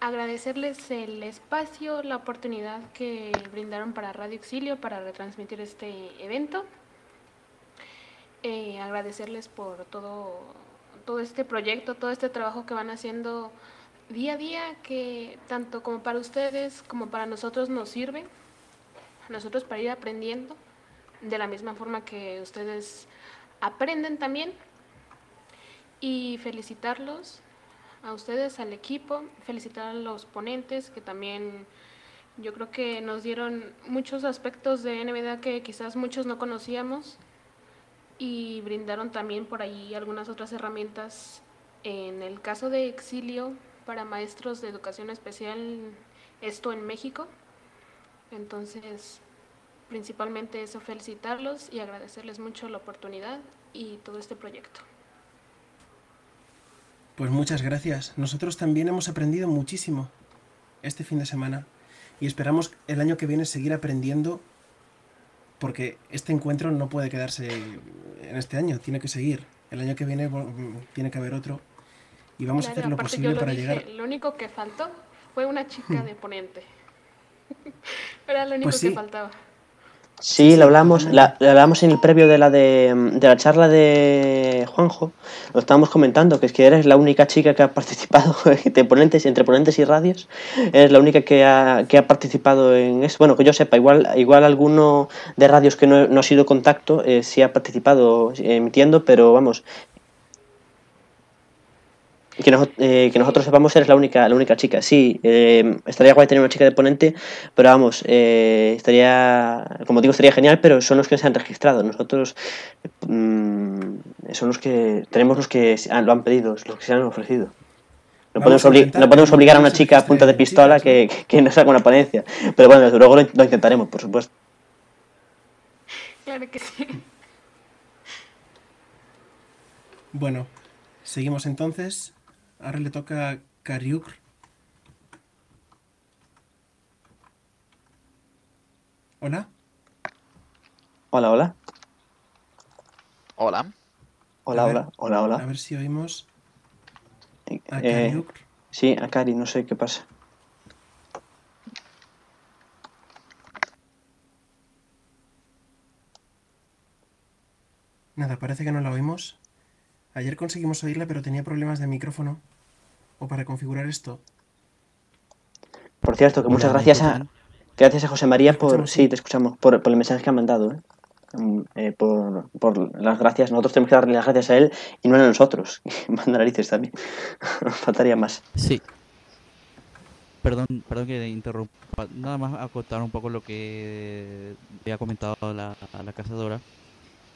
agradecerles el espacio, la oportunidad que brindaron para Radio Exilio para retransmitir este evento. Eh, agradecerles por todo, todo este proyecto, todo este trabajo que van haciendo día a día, que tanto como para ustedes como para nosotros nos sirve, a nosotros para ir aprendiendo, de la misma forma que ustedes aprenden también. Y felicitarlos a ustedes, al equipo, felicitar a los ponentes que también yo creo que nos dieron muchos aspectos de NVDA que quizás muchos no conocíamos y brindaron también por ahí algunas otras herramientas. En el caso de exilio para maestros de educación especial, esto en México. Entonces, principalmente eso, felicitarlos y agradecerles mucho la oportunidad y todo este proyecto. Pues muchas gracias. Nosotros también hemos aprendido muchísimo este fin de semana y esperamos el año que viene seguir aprendiendo porque este encuentro no puede quedarse en este año, tiene que seguir. El año que viene tiene que haber otro y vamos a hacer lo posible para llegar. Lo único que faltó fue una chica de ponente. Era lo único pues que faltaba. Sí, lo hablamos, la, hablamos en el previo de la de, de, la charla de Juanjo, lo estábamos comentando, que es que eres la única chica que ha participado de ponentes, entre ponentes y radios, eres la única que ha, que ha participado en eso. Bueno, que yo sepa, igual, igual alguno de radios que no, no ha sido contacto eh, sí ha participado emitiendo, pero vamos, que, eh, que, nosotros sepamos eres la única, la única chica. Sí, eh, estaría guay tener una chica de ponente, pero vamos, eh, estaría, como digo, estaría genial, pero son los que se han registrado. Nosotros mm, son los que, tenemos los que lo han pedido, los que se han ofrecido. No podemos, no podemos, obligar a una chica a punta de pistola que, que, no saque una ponencia. Pero bueno, desde luego lo, lo intentaremos, por supuesto. Claro que sí. Bueno, seguimos entonces. Ahora le toca a Kariuk. Hola. Hola, hola. Hola. Hola, hola, hola, hola. A ver si oímos a eh, sí, a Cari, no sé qué pasa. Nada, parece que no la oímos. Ayer conseguimos oírla, pero tenía problemas de micrófono. O para configurar esto. Por cierto, que muchas gracias a, gracias a José María por... Sí, te escuchamos. Por, el mensaje que ha mandado. ¿eh? Mm, eh, por, las gracias. Nosotros tenemos que darle las gracias a él y no a nosotros. Manda narices también. Faltaría más. Sí. Perdón, perdón que interrumpa. Nada más acotar un poco lo que había comentado la, la cazadora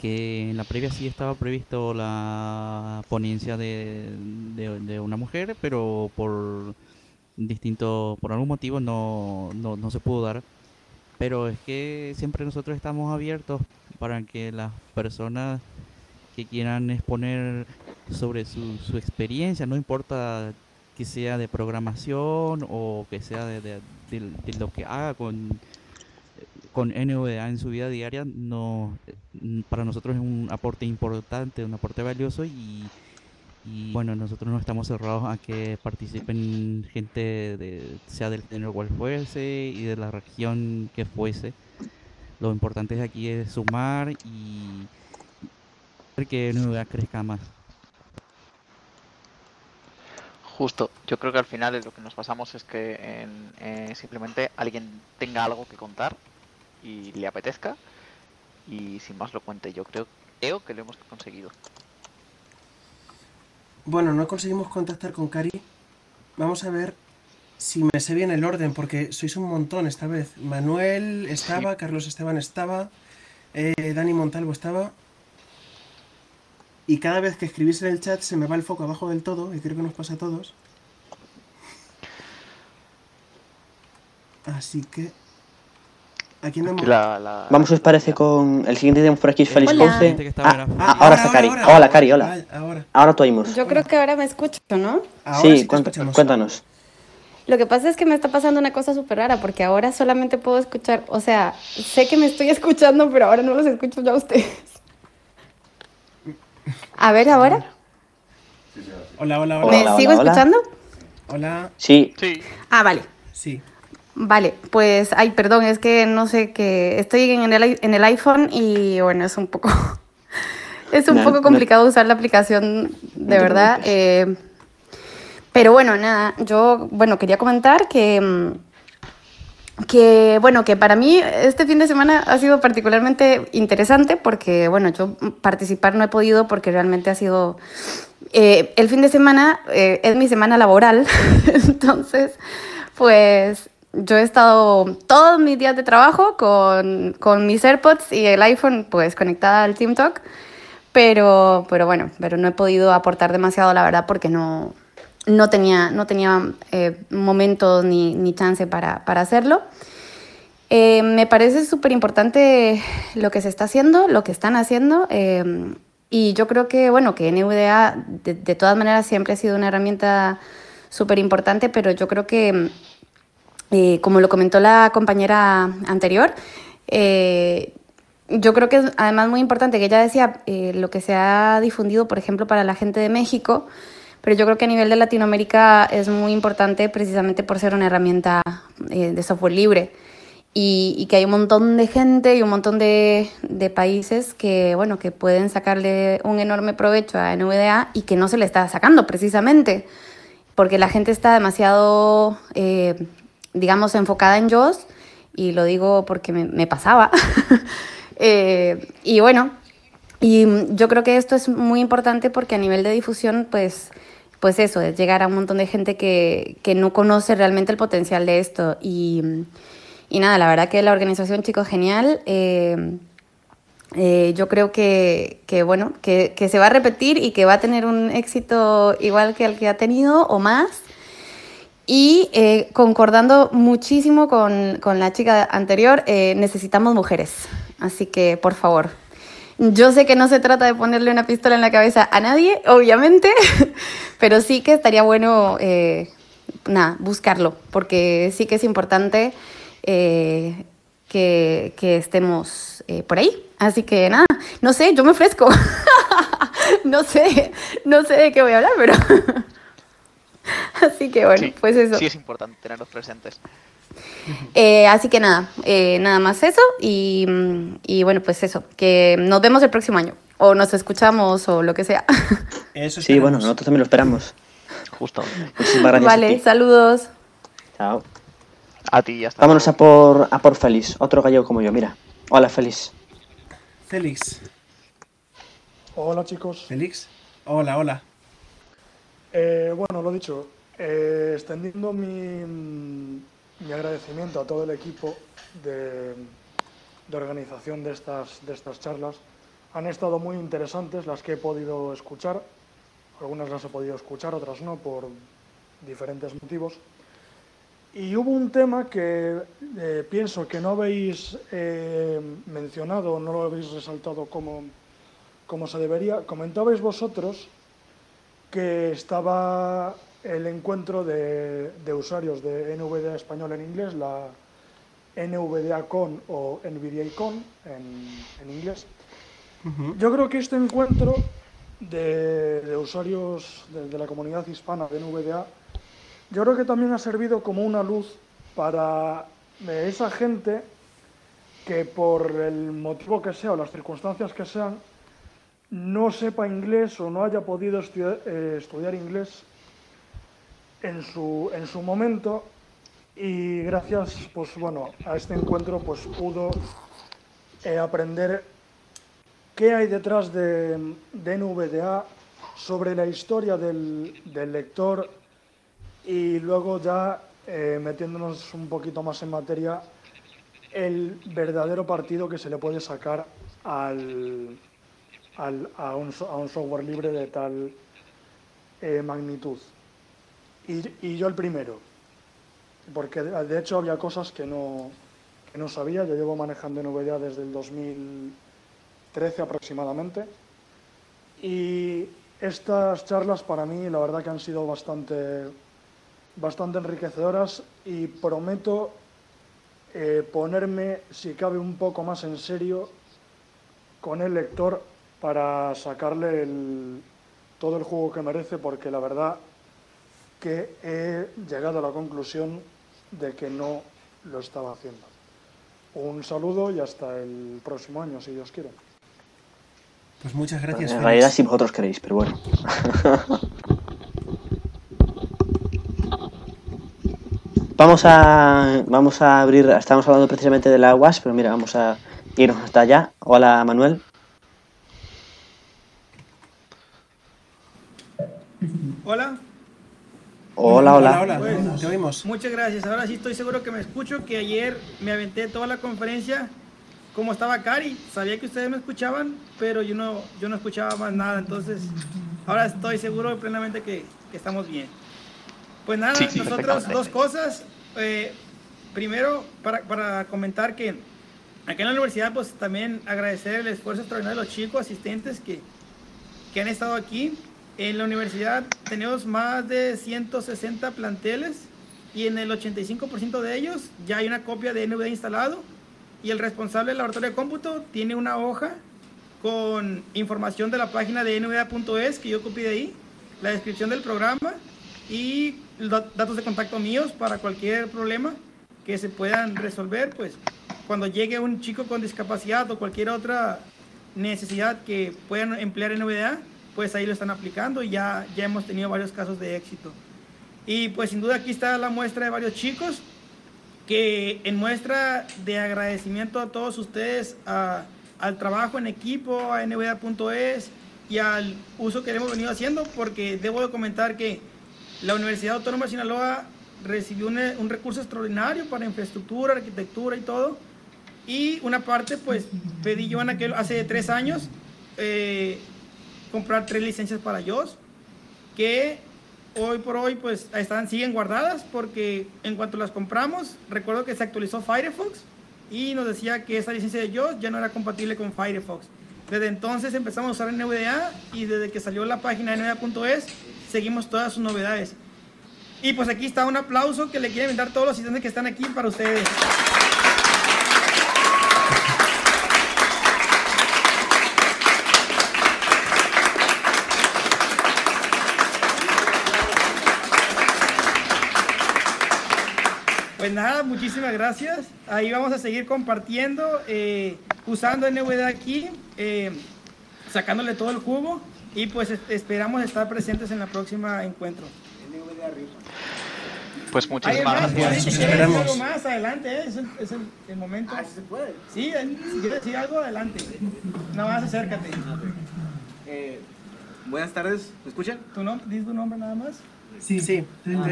que en la previa sí estaba previsto la ponencia de, de, una mujer, pero por distinto, por algún motivo no, no, no, se pudo dar. Pero es que siempre nosotros estamos abiertos para que las personas que quieran exponer sobre su, su experiencia, no importa que sea de programación o que sea de, de, de lo que haga con con NVDA en su vida diaria no mm, para nosotros es un aporte importante, un aporte valioso y, bueno, nosotros no estamos cerrados a que participen gente de, sea del género cual fuese y de la región que fuese. Lo importante aquí es sumar y que NVDA crezca más. Justo, yo creo que al final lo que nos pasamos es que eh, simplemente alguien tenga algo que contar y le apetezca y sin más lo cuente. Yo creo, creo que lo hemos conseguido. Bueno, no conseguimos contactar con Cari. Vamos a ver si me sé bien el orden, porque sois un montón esta vez. Manuel estaba, Carlos Esteban estaba, eh, Dani Montalvo estaba. Y cada vez que escribís en el chat se me va el foco abajo del todo, y creo que nos pasa a todos. Así que Vamos, os parece, con el siguiente tema por aquí, Félix Ponce. Ah, ah, ahora está Cari. Hola, Cari, hola. Ahora, tú oímos. Yo creo que ahora me escucho, ¿no? sí, cuéntanos. Lo que pasa es que me está pasando una cosa súper rara porque ahora solamente puedo escuchar, o sea, sé que me estoy escuchando, pero ahora no los escucho ya a ustedes. A ver, ahora. Hola, hola, ¿Me hola. Hola, sigo hola. escuchando? Hola. Sí, Sí, Ah, vale. Sí. Vale, pues, ay, perdón, es que no sé que estoy en el, en el iPhone y bueno, es un poco, es un No, poco no- complicado usar la aplicación, de verdad. eh, pero bueno, nada, yo, bueno, quería comentar que, mm, que, bueno, que para mí este fin de semana ha sido particularmente interesante porque, bueno, yo participar no he podido porque realmente ha sido, eh, el fin de semana eh, es mi semana laboral, entonces, pues yo he estado todos mis días de trabajo con, con mis AirPods y el iPhone pues conectada al TeamTalk, pero, pero bueno, pero no he podido aportar demasiado, la verdad, porque no, no tenía, no tenía eh, momentos ni, ni chance para, para hacerlo. Eh, me parece súper importante lo que se está haciendo, lo que están haciendo. eh, y yo creo que, bueno, que NVDA de, de todas maneras siempre ha sido una herramienta súper importante, pero yo creo que, eh, como lo comentó la compañera anterior, eh, yo creo que es además muy importante que ella decía eh, lo que se ha difundido, por ejemplo, para la gente de México, pero yo creo que a nivel de Latinoamérica es muy importante precisamente por ser una herramienta de software libre. Y, que hay un montón de gente y un montón de, países que, bueno, que pueden sacarle un enorme provecho a NVDA y que no se le está sacando precisamente, porque la gente está demasiado, digamos, enfocada en JOS y lo digo porque me, pasaba. Eh, y bueno, y yo creo que esto es muy importante porque a nivel de difusión, pues, pues eso, es llegar a un montón de gente que, que no conoce realmente el potencial de esto. Y, y nada, la verdad que la organización, chicos, genial. Eh, eh, yo creo que, que bueno, que, que se va a repetir y que va a tener un éxito igual que el que ha tenido o más. Y eh, concordando muchísimo con, con la chica anterior, eh, necesitamos mujeres. Así que, por favor. Yo sé que no se trata de ponerle una pistola en la cabeza a nadie, obviamente, pero sí que estaría bueno, eh, nada, buscarlo, porque sí que es importante que, que estemos por ahí. Así que nada, no sé, yo me ofrezco. no sé, no sé de qué voy a hablar, pero... Así que bueno, sí, pues eso. sí es importante tenerlos presentes. Eh, así que nada, eh, nada más eso y, y bueno, pues eso, que nos vemos el próximo año o nos escuchamos o lo que sea. Eso sí, bueno, nosotros también lo esperamos. Justo. Muchísimas gracias. a vale, ti. saludos. Chao. A ti ya está. Vámonos a por, a por Félix, otro gallego como yo, mira. Hola, Félix. Félix. Hola chicos. Félix. Hola, hola. Eh, bueno, lo dicho, eh, extendiendo mi, mi agradecimiento a todo el equipo de, organización de estas, de estas charlas. Han estado muy interesantes las que he podido escuchar. Algunas las he podido escuchar, otras no, por diferentes motivos. Y hubo un tema que eh, pienso que no habéis mencionado, no lo habéis resaltado como, como se debería. Comentabais vosotros que estaba el encuentro de, de usuarios de NVDA español en inglés, la NVDA Con o NVDA Con en, en inglés. Yo creo que este encuentro de, de usuarios de, de la comunidad hispana de NVDA, yo creo que también ha servido como una luz para eh, esa gente que por el motivo que sea o las circunstancias que sean, no sepa inglés o no haya podido estudiar, eh, estudiar inglés en su, en su momento. Y gracias pues, bueno, a este encuentro pues, pudo eh, aprender qué hay detrás de, de NVDA sobre la historia del, del lector y luego ya eh, metiéndonos un poquito más en materia el verdadero partido que se le puede sacar al, al- a, un, a un software libre de tal eh, magnitud. Y, y yo el primero, porque de, de hecho había cosas que no, que no sabía, yo llevo manejando NVDA desde el 2013 aproximadamente, y estas charlas para mí la verdad que han sido bastante, bastante enriquecedoras. Y prometo eh, ponerme, si cabe, un poco más en serio con el lector para sacarle el- todo el juego que merece, porque la verdad que he llegado a la conclusión de que no lo estaba haciendo. Un saludo y hasta el próximo año, si Dios quiere. Pues muchas gracias. En realidad si vosotros queréis, pero bueno. vamos a vamos a abrir, estamos hablando precisamente de la UAS, pero mira, vamos a irnos hasta allá. Hola Manuel. Hola. Hola, hola. Hola, Pues, hola. Te oímos. Muchas gracias. Ahora sí estoy seguro que me escucho, que ayer me aventé toda la conferencia como estaba Cari. Sabía que ustedes me escuchaban, pero yo no, yo no escuchaba más nada. Entonces, ahora estoy seguro plenamente que, que estamos bien. Pues nada, Sí, sí, nosotros dos cosas. Eh, primero, para, para comentar que acá en la universidad, pues también agradecer el esfuerzo extraordinario de los chicos asistentes que, que han estado aquí. En la universidad tenemos más de 160 planteles y en el 85% de ellos ya hay una copia de NVDA instalado y el responsable del laboratorio de cómputo tiene una hoja con información de la página de nvda.es que yo copié de ahí, la descripción del programa y da- datos de contacto míos para cualquier problema que se puedan resolver, pues cuando llegue un chico con discapacidad o cualquier otra necesidad que puedan emplear NVDA, pues ahí lo están aplicando y ya, ya hemos tenido varios casos de éxito. Y pues sin duda aquí está la muestra de varios chicos que en muestra de agradecimiento a todos ustedes, a- al trabajo en equipo, a nva.es y al uso que hemos venido haciendo, porque debo de comentar que la Universidad Autónoma de Sinaloa recibió un, un recurso extraordinario para infraestructura, arquitectura y todo. Y una parte, pues, pedí yo en aquel, hace tres años eh, comprar tres licencias para ellos, que hoy por hoy, pues, están, siguen guardadas, porque en cuanto las compramos, recuerdo que se actualizó Firefox y nos decía que esa licencia de yo ya no era compatible con Firefox. Desde entonces empezamos a usar NVDA y desde que salió la página nvda.es seguimos todas sus novedades. Y pues aquí está un aplauso que le quieren dar todos los asistentes que están aquí para ustedes. Pues nada, muchísimas gracias. Ahí vamos a seguir compartiendo, eh, usando NVDA aquí, eh, sacándole todo el jugo y pues es- esperamos estar presentes en la próxima encuentro. Pues muchísimas gracias. ¿Alguien Eso que quiere decir esperamos. algo más? Adelante, ¿eh? es, el, es el- el momento. Ah, se puede. Sí, si quieres decir algo, adelante. Nada más acércate. Eh, buenas tardes, ¿me escuchan? ¿Tu nombre? ¿Dices tu nombre nada más? Sí, sí, te Ah.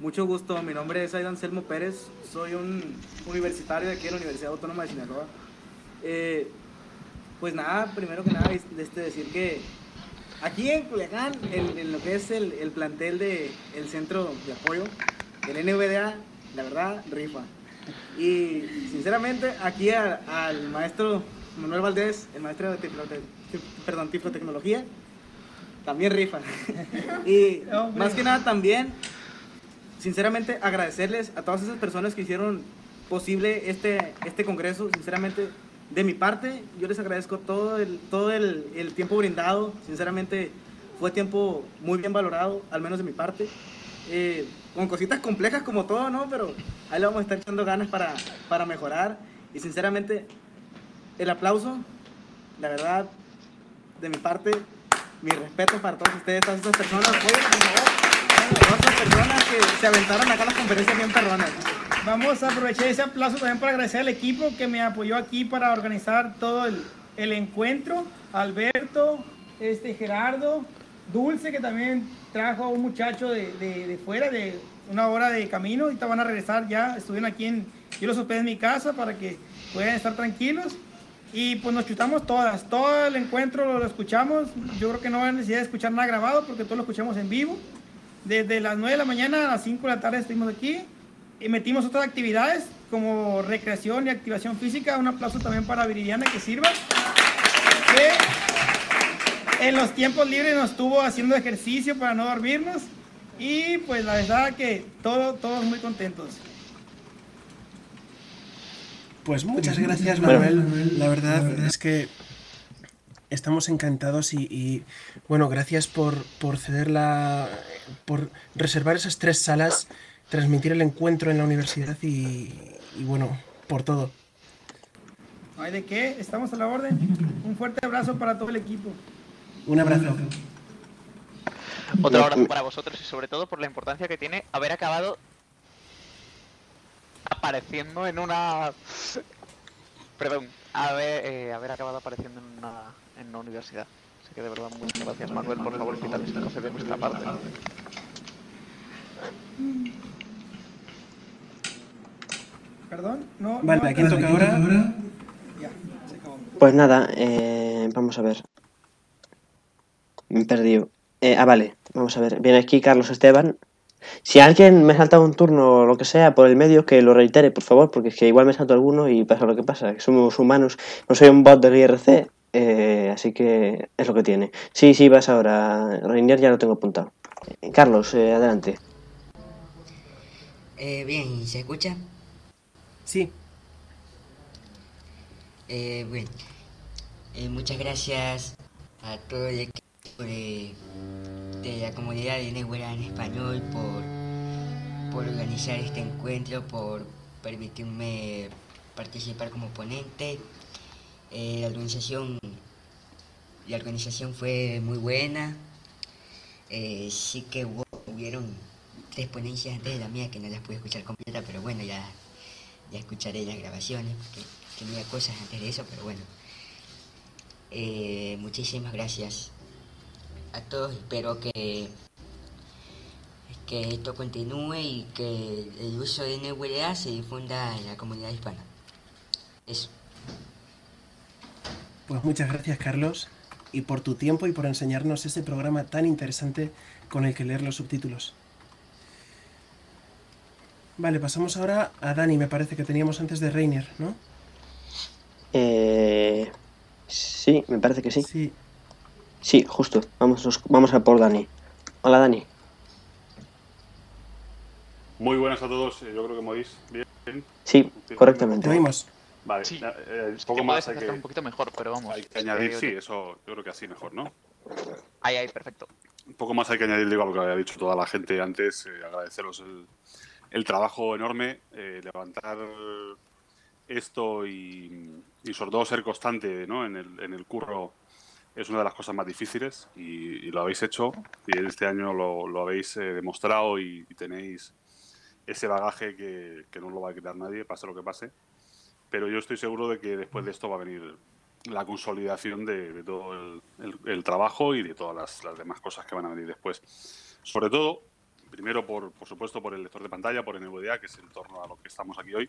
Mucho gusto, mi nombre es Aidan Selmo Pérez, soy un universitario de aquí de la Universidad Autónoma de Sinaloa. Eh, pues nada, primero que nada, es- este, decir que aquí en Culiacán, en, en lo que es el, el plantel del el centro de apoyo, el NVDA, la verdad, rifa. Y sinceramente, aquí a- al maestro Manuel Valdés, el maestro de perdón, tiflotecnología, también rifa. y Hombre. más que nada también, sinceramente, agradecerles a todas esas personas que hicieron posible este, este congreso. Sinceramente, de mi parte, yo les agradezco todo el, todo el, el tiempo brindado. Sinceramente, fue tiempo muy bien valorado, al menos de mi parte. Eh, con cositas complejas como todo, ¿no? Pero ahí le vamos a estar echando ganas para, para mejorar. Y sinceramente, el aplauso, la verdad, de mi parte, mi respeto para todos ustedes, todas esas personas. Esas personas que se aventaron acá a las conferencias bien perronas. Vamos a aprovechar ese aplauso también para agradecer al equipo que me apoyó aquí para organizar todo el, el encuentro. Alberto, este Gerardo, Dulce, que también trajo a un muchacho de, de, de fuera, de una hora de camino. Ahorita van a regresar ya. Estuvieron aquí en. Yo los hospedé en mi casa para que puedan estar tranquilos. Y pues nos chutamos todas. Todo el encuentro lo, escuchamos. Yo creo que no hay necesidad de escuchar nada grabado porque todo lo escuchamos en vivo. Desde las 9 de la mañana a las 5 de la tarde estuvimos aquí y metimos otras actividades como recreación y activación física. Un aplauso también para Viridiana que sirva. Que en los tiempos libres nos estuvo haciendo ejercicio para no dormirnos. Y pues la verdad que todo, todos muy contentos. Pues muchas gracias, Bueno. Manuel. La verdad es que estamos encantados y, y, bueno, gracias por, por ceder la. por reservar esas tres salas, transmitir el encuentro en la universidad y, y bueno, por todo. No hay de qué, estamos a la orden. Un fuerte abrazo para todo el equipo. Un abrazo. Otro abrazo para vosotros y sobre todo por la importancia que tiene haber acabado apareciendo en una... Perdón, haber, eh, haber acabado apareciendo en una, en una universidad. Así que de verdad muchas gracias Manuel por favor quitar este café de nuestra parte. Perdón, no. Vale, no, ¿a quién toca ahora? Ya, se acabó. Pues nada, eh, vamos a ver. Me he perdido. Eh, ah, vale, vamos a ver. Viene aquí Carlos Esteban. Si alguien me salta un turno o lo que sea por el medio, que lo reitere, por favor, porque es que igual me salto alguno y pasa lo que pasa, que somos humanos. No soy un bot del IRC, eh, así que es lo que tiene. Sí, sí, vas ahora. Reinier ya lo tengo apuntado. Carlos, eh, adelante. Eh, bien, ¿se escucha? Sí. Eh, bueno, eh, muchas gracias a todo el equipo de, de la comunidad de Nehuela en español por, por organizar este encuentro, por permitirme participar como ponente. Eh, la organización la organización fue muy buena. Eh, sí que hubo, hubieron tres ponencias antes de la mía que no las pude escuchar completa, pero bueno, ya, ya escucharé las grabaciones, porque tenía cosas antes de eso, pero bueno. Eh, muchísimas gracias a todos, espero que, que esto continúe y que el uso de NWA se difunda en la comunidad hispana. Eso. Pues muchas gracias, Carlos, y por tu tiempo y por enseñarnos ese programa tan interesante con el que leer los subtítulos. Vale, pasamos ahora a Dani, me parece que teníamos antes de Reiner, ¿no? Eh, sí, me parece que sí. Sí. Sí, justo. Vamos, nos- vamos a por Dani. Hola, Dani. Muy buenas a todos, eh, yo creo que me oís bien. Sí, correctamente. Te oímos. Vale, Sí. eh, poco más hay que, un poquito mejor, pero vamos. hay que añadir, sí, eso yo creo que así mejor, ¿no? Ahí, ahí, perfecto. Un poco más hay que añadir, digo, a lo que había dicho toda la gente antes, eh, agradeceros el, el trabajo enorme, eh, levantar esto y, y sobre todo ser constante ¿no? en, el, en el curro es una de las cosas más difíciles y, y lo habéis hecho y este año lo, lo habéis eh, demostrado y, y tenéis ese bagaje que, que no lo va a quitar nadie, pase lo que pase. Pero yo estoy seguro de que después de esto va a venir la consolidación de, de todo el, el- el trabajo y de todas las, las demás cosas que van a venir después. Sobre todo, primero, por, por supuesto, por el lector de pantalla, por NVDA, que es en torno a lo que estamos aquí hoy,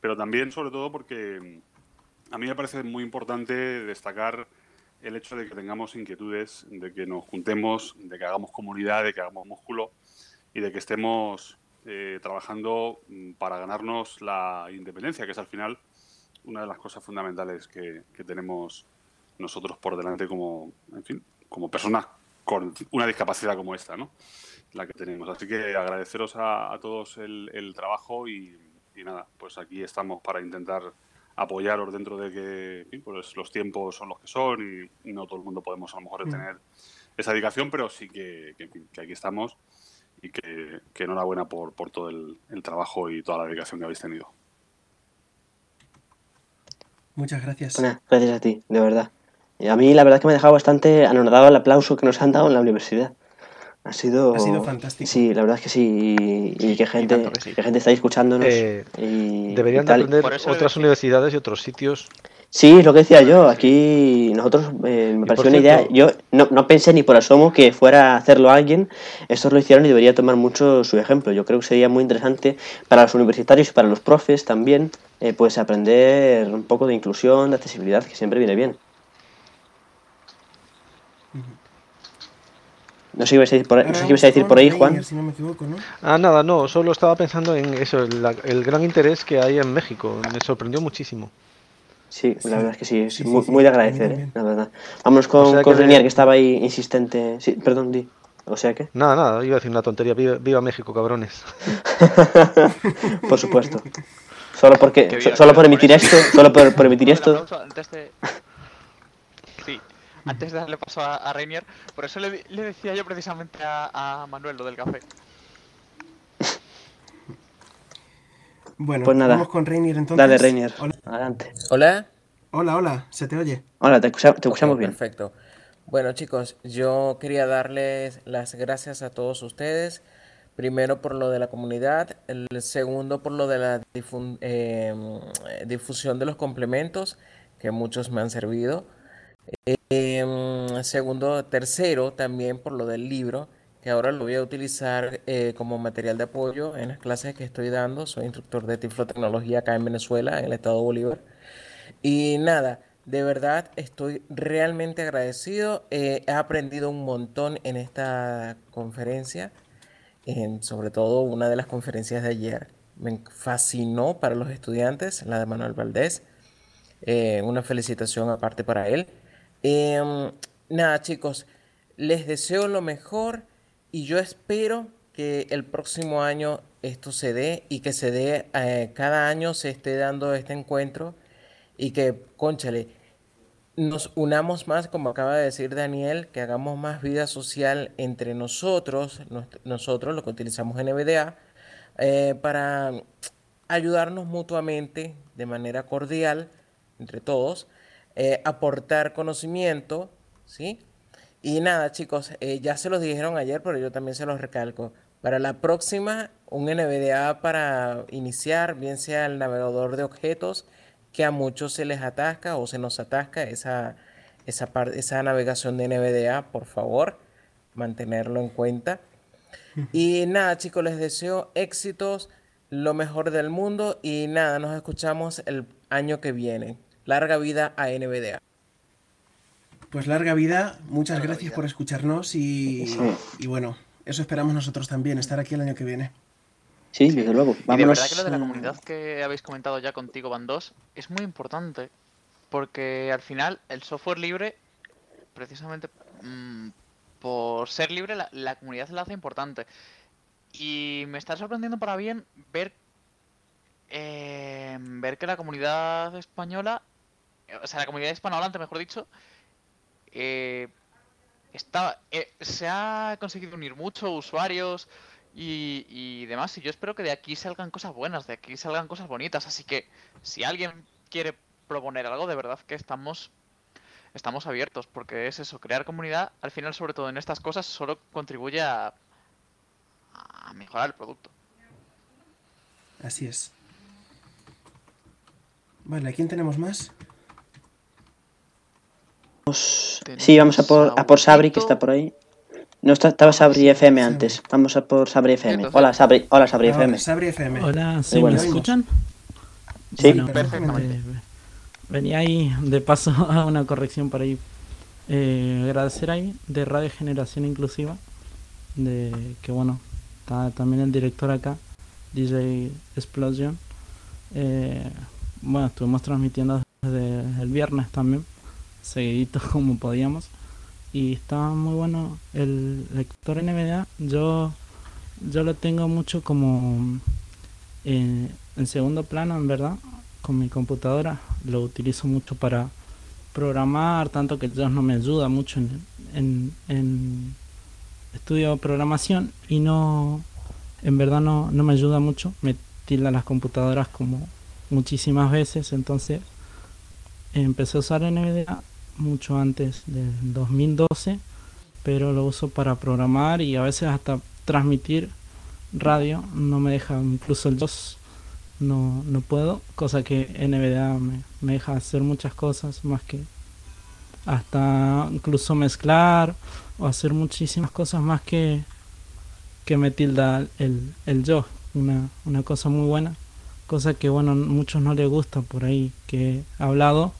pero también, sobre todo, porque a mí me parece muy importante destacar el hecho de que tengamos inquietudes, de que nos juntemos, de que hagamos comunidad, de que hagamos músculo y de que estemos eh, trabajando mm, para ganarnos la independencia, que es al final una de las cosas fundamentales que, que tenemos nosotros por delante como, en fin, como personas con una discapacidad como esta, ¿no? La que tenemos. Así que agradeceros a, a todos el, el trabajo y, y nada, pues aquí estamos para intentar apoyaros dentro de que pues los tiempos son los que son y, no todo el mundo podemos a lo mejor Mm. tener esa dedicación, pero sí que, aquí estamos y que, que enhorabuena por, por todo el, el trabajo y toda la dedicación que habéis tenido. Muchas gracias. Bueno, gracias a ti, de verdad. Y a mí la verdad que me ha dejado bastante anonadado el aplauso que nos han dado en la universidad. Ha sido... Ha sido fantástico. Sí, la verdad es que sí. Y, y que gente, que gente está escuchándonos. Eh, y, Deberían y de aprender otras universidades y otros sitios. Sí, es lo que decía yo. Aquí nosotros eh, me Y pareció una idea. Yo no, no pensé ni por asomo que fuera a hacerlo alguien. Estos lo hicieron y debería tomar mucho su ejemplo. Yo creo que sería muy interesante para los universitarios y para los profes también, eh, pues aprender un poco de inclusión, de accesibilidad, que siempre viene bien. No sé qué ibas a decir por, no sé qué ibas a decir por ahí, Juan. Si no me equivoco, ¿no? Ah, nada, no, solo estaba pensando en eso, la- el gran interés que hay en México. Me sorprendió muchísimo. Sí, la verdad es que sí, es sí, muy, sí, muy de agradecer, eh, la verdad. Vámonos con, O sea con que Renier, que estaba ahí insistente. Sí, perdón, di. O sea que. Nada, nada, iba a decir una tontería. Viva, viva México, cabrones. por supuesto. Solo porque. Viva- solo por emitir esto. Solo por, por emitir esto. Antes de... Darle paso a, a Rainier, por eso le, le decía yo precisamente a, a Manuel lo del café. Bueno, Pues nada. vamos con Rainier entonces. Dale, Reinier. Hola. Adelante. Hola. Hola, hola, se te oye. Hola, te, escucha- te Ok, escuchamos bien. Perfecto. Bueno, chicos, yo quería darles las gracias a todos ustedes. Primero por lo de la comunidad, el segundo por lo de la difun- eh, difusión de los complementos, que muchos me han servido. Eh, segundo, tercero, también por lo del libro, que ahora lo voy a utilizar eh, como material de apoyo en las clases que estoy dando. Soy instructor de tiflotecnología acá en Venezuela, en el estado de Bolívar. Y nada, de verdad estoy realmente agradecido. Eh, he aprendido un montón en esta conferencia, en, sobre todo una de las conferencias de ayer. Me fascinó para los estudiantes, la de Manuel Valdés. Eh, una felicitación aparte para él. Em, nada, chicos, les deseo lo mejor y yo espero que el próximo año esto se dé y que se dé, eh, cada año se esté dando este encuentro y que, conchale, nos unamos más, como acaba de decir Daniel, que hagamos más vida social entre nosotros, nosotros, lo que utilizamos en NVDA, eh, para ayudarnos mutuamente de manera cordial, entre todos, eh, aportar conocimiento, ¿sí? Y nada, chicos, eh, ya se los dijeron ayer, pero yo también se los recalco. Para la próxima, un NVDA para iniciar, bien sea el navegador de objetos, que a muchos se les atasca o se nos atasca esa, esa, esa navegación de NVDA, por favor, mantenerlo en cuenta. Y nada, chicos, les deseo éxitos, lo mejor del mundo y nada, nos escuchamos el año que viene. Larga vida a NVDA. Pues larga vida, muchas gracias por escucharnos y, Sí. y bueno, eso esperamos nosotros también, estar aquí el año que viene. Sí, desde luego. Y de Vámonos. verdad que lo de la comunidad que habéis comentado ya contigo, Van 2, es muy importante. Porque al final el software libre, precisamente mm, por ser libre, la, la comunidad la hace importante. Y me está sorprendiendo para bien ver, eh, ver que la comunidad española, o sea, la comunidad hispanohablante, mejor dicho, eh, está, eh, se ha conseguido unir mucho usuarios y, y demás. Y yo espero que de aquí salgan cosas buenas, de aquí salgan cosas bonitas. Así que si alguien quiere proponer algo, de verdad que estamos estamos abiertos, porque es eso, crear comunidad, al final, sobre todo en estas cosas, solo contribuye a, a mejorar el producto. Así es. Vale, ¿a quién tenemos más? Sí, vamos a por, a por Sabri, que está por ahí. No, está- estaba Sabri FM antes. Vamos a por Sabri FM. Hola, Sabri, hola, Sabri FM. Sabri FM. Hola, ¿sí me escuchan? Sí. Bueno, Perfectamente. eh, venía ahí, de paso, a una corrección por ahí. Eh, agradecer ahí de Radio Generación Inclusiva, de que bueno, está también el director acá, DJ Explosion. Eh, bueno, estuvimos transmitiendo desde el viernes también, seguidito como podíamos. Y está muy bueno el lector NVDA. Yo, yo lo tengo mucho como eh, en segundo plano, en verdad, con mi computadora. Lo utilizo mucho para programar, tanto que Dios no me ayuda mucho en, en, en estudio programación y no, en verdad no, no me ayuda mucho. Me tilda las computadoras como muchísimas veces, entonces empecé a usar NVDA mucho antes del 2012, pero lo uso para programar y a veces hasta transmitir radio, no me deja incluso el DOS, no, no puedo, cosa que NVDA me, me deja hacer muchas cosas, más que hasta incluso mezclar o hacer muchísimas cosas más que, que me tilda el, el yo, una, una cosa muy buena, cosa que bueno, muchos no les gusta por ahí que he hablado,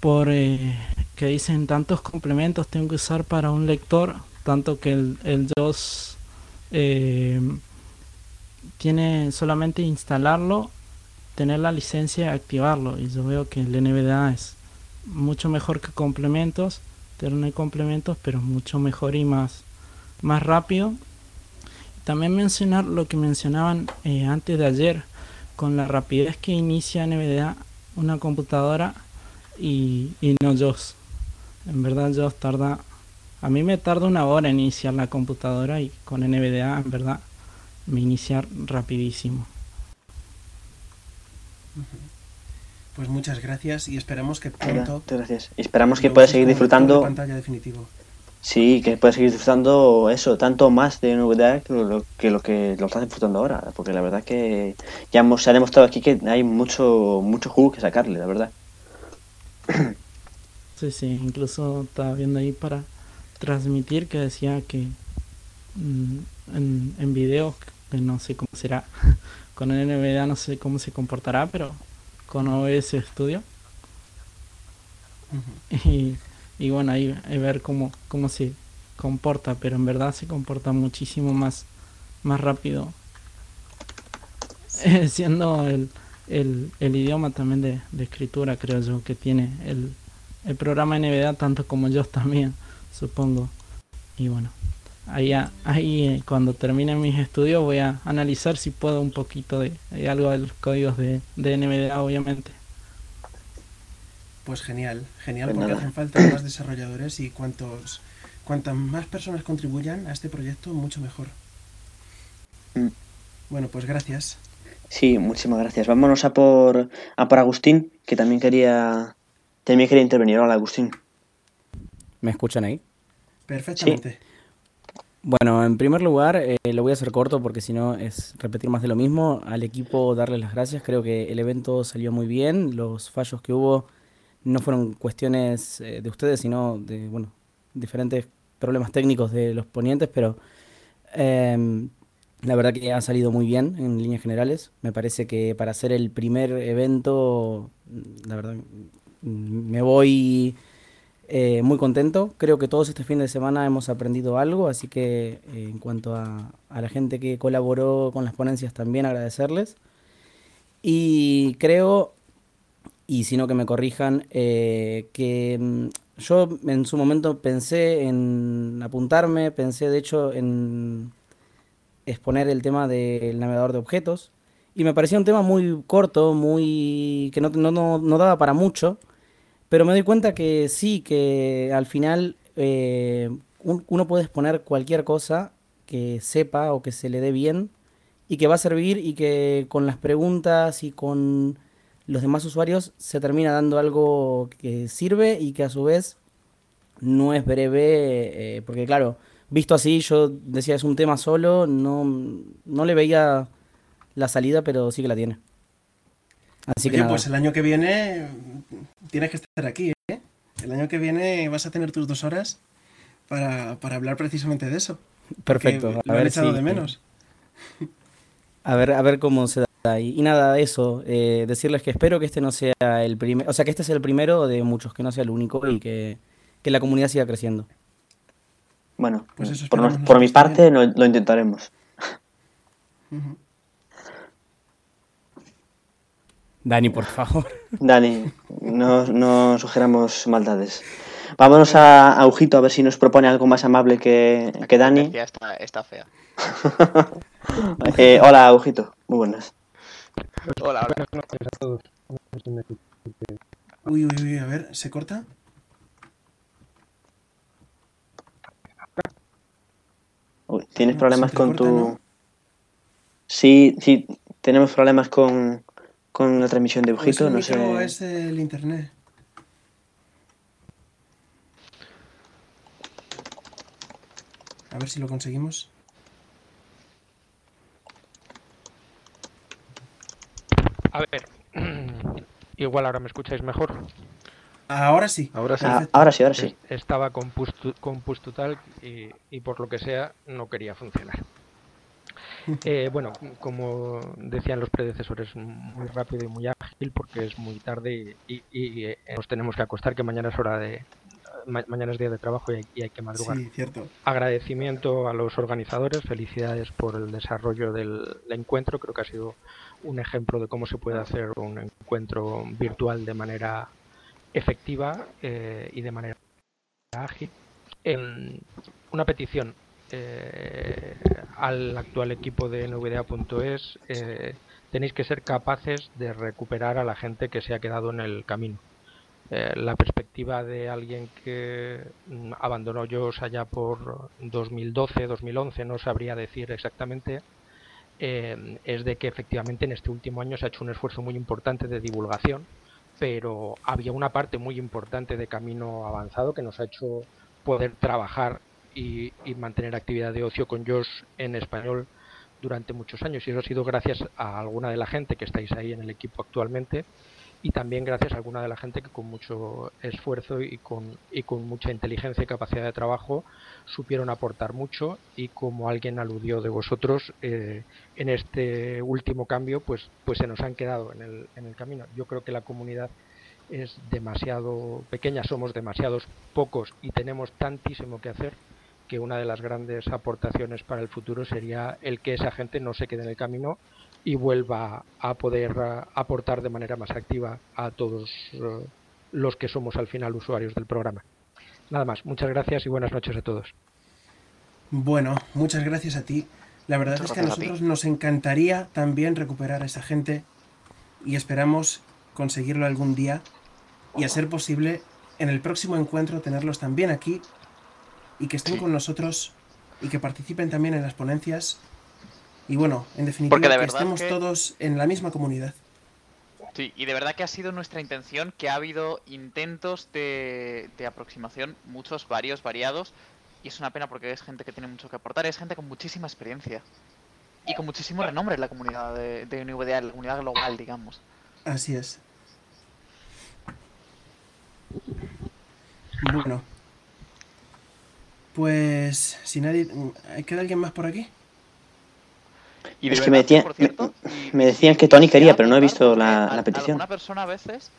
por eh, que dicen tantos complementos tengo que usar para un lector, tanto que el, el JOS eh, tiene solamente instalarlo, tener la licencia y activarlo. Y yo veo que el NVDA es mucho mejor que complementos, tener complementos, pero mucho mejor y más, más rápido. También mencionar lo que mencionaban eh, antes de ayer, con la rapidez que inicia NVDA una computadora y, y no JOS. En verdad JOS tarda, a mí me tarda una hora en iniciar la computadora y con NVDA en verdad me iniciar rapidísimo. Pues muchas gracias y esperamos que pronto muchas gracias. Y esperamos que puedas seguir disfrutando. pantalla definitivo. Sí, que puedas seguir disfrutando eso, tanto más de NVDA que lo que lo que lo estás disfrutando ahora, porque la verdad que ya hemos, se ha demostrado aquí que hay mucho mucho jugo que sacarle, la verdad. Sí, sí, incluso estaba viendo ahí para transmitir que decía que mm, en, en videos, que no sé cómo será, con NVDA no sé cómo se comportará, pero con OBS Studio. Y, y bueno, ahí, ahí ver cómo, cómo se comporta, pero en verdad se comporta muchísimo más, más rápido, eh, siendo el, el, el idioma también de, de escritura, creo yo, que tiene el, el programa NVDA, tanto como yo también, supongo. Y bueno, ahí, ahí eh, cuando termine mis estudios voy a analizar si puedo un poquito de, de algo de los códigos de, de NVDA, obviamente. Pues genial, genial, Pues porque nada. hacen falta más desarrolladores y cuantos cuantas más personas contribuyan a este proyecto, mucho mejor. Mm. Bueno, pues gracias. Sí, muchísimas gracias. Vámonos a por a por Agustín, que también quería también quería intervenir. Hola, Agustín. ¿Me escuchan ahí? Perfectamente. Bueno, en primer lugar, eh, lo voy a hacer corto porque si no es repetir más de lo mismo. Al equipo darles las gracias. Creo que el evento salió muy bien. Los fallos que hubo no fueron cuestiones eh, de ustedes, sino de, bueno, diferentes problemas técnicos de los ponientes, pero em, la verdad que ha salido muy bien en líneas generales. Me parece que para hacer el primer evento, la verdad, me voy eh, muy contento. Creo que todos este fin de semana hemos aprendido algo, así que eh, en cuanto a, a la gente que colaboró con las ponencias también agradecerles. Y creo, y si no que me corrijan, eh, que mm, yo en su momento pensé en apuntarme, pensé de hecho en exponer el tema del navegador de objetos. Y me parecía un tema muy corto, muy que no, no, no, daba para mucho. Pero me doy cuenta que sí, que al final eh, un- uno puede exponer cualquier cosa que sepa o que se le dé bien y que va a servir y que con las preguntas y con los demás usuarios se termina dando algo que sirve y que a su vez no es breve, eh, porque claro, visto así yo decía es un tema solo, no, no le veía la salida, pero sí que la tiene. Así que nada. pues el año que viene tienes que estar aquí, ¿eh? El año que viene vas a tener tus dos horas para, para hablar precisamente de eso. Perfecto, a ver echado si- de menos. A ver, a ver cómo se da. Y, y nada, eso, eh, decirles que espero que este no sea el primer, o sea, que este sea el primero de muchos, que no sea el único y que, que la comunidad siga creciendo. Bueno, Pues eso por, no- esperamos por mi parte lo, lo intentaremos. Dani, por favor. Dani, no, no sugeramos maldades. Vámonos a a Ujito a ver si nos propone algo más amable que, que Dani. Ya está, está fea. Eh, hola, Agujito. Muy buenas. Hola, hola. Uy, uy, uy, a ver, ¿se corta? Uy, ¿Tienes No, problemas con tu...? ¿no? Sí, sí, tenemos problemas con, con la transmisión de ¿O es Ujito, el no sé. es el internet? A ver si lo conseguimos. A ver, igual ahora me escucháis mejor. Ahora sí. Ahora sí. Ah, ahora sí, ahora sí. Es- Estaba con push, to- con push to talk y, y por lo que sea no quería funcionar. Eh, bueno, como decían los predecesores, muy rápido y muy ágil porque es muy tarde y, y- y, eh, nos tenemos que acostar, que mañana es hora de ma- mañana es día de trabajo y hay, y hay que madrugar. Sí, cierto. Agradecimiento a los organizadores, felicidades por el desarrollo del encuentro. Creo que ha sido un ejemplo de cómo se puede hacer un encuentro virtual de manera efectiva eh, y de manera ágil. Em, una petición. eh, al actual equipo de nvda.es, eh, tenéis que ser capaces de recuperar a la gente que se ha quedado en el camino. Eh, la perspectiva de alguien que mm, abandonó JOS allá por 2012, 2011, no sabría decir exactamente, eh, es de que efectivamente en este último año se ha hecho un esfuerzo muy importante de divulgación, pero había una parte muy importante de camino avanzado que nos ha hecho poder trabajar y, y mantener actividad de ocio con JOS en español durante muchos años. Y eso ha sido gracias a alguna de la gente que estáis ahí en el equipo actualmente y también gracias a alguna de la gente que con mucho esfuerzo y con, y con mucha inteligencia y capacidad de trabajo supieron aportar mucho y como alguien aludió de vosotros eh, en este último cambio pues pues se nos han quedado en el, en el camino. Yo creo que la comunidad es demasiado pequeña somos demasiados pocos y tenemos tantísimo que hacer que una de las grandes aportaciones para el futuro sería el que esa gente no se quede en el camino y vuelva a poder uh, aportar de manera más activa a todos uh, los que somos al final usuarios del programa. Nada más, muchas gracias y buenas noches a todos. Bueno, muchas gracias a ti. La verdad muchas es que a nosotros a nos encantaría también recuperar a esa gente y esperamos conseguirlo algún día y a ser posible en el próximo encuentro tenerlos también aquí y que estén sí. con nosotros y que participen también en las ponencias. Y bueno, en definitiva, de que estemos que... todos en la misma comunidad. Sí, y de verdad que ha sido nuestra intención que ha habido intentos de, de aproximación, muchos, varios, variados, y es una pena porque es gente que tiene mucho que aportar, es gente con muchísima experiencia y con muchísimo renombre en la comunidad de, de NVDA, en la comunidad global, digamos. Así es. Bueno, pues si nadie... ¿Queda alguien más por aquí? Y es que me, decían, cierto, me, me, decían que Tony quería, pero no he visto la, la petición. Alguna persona a veces,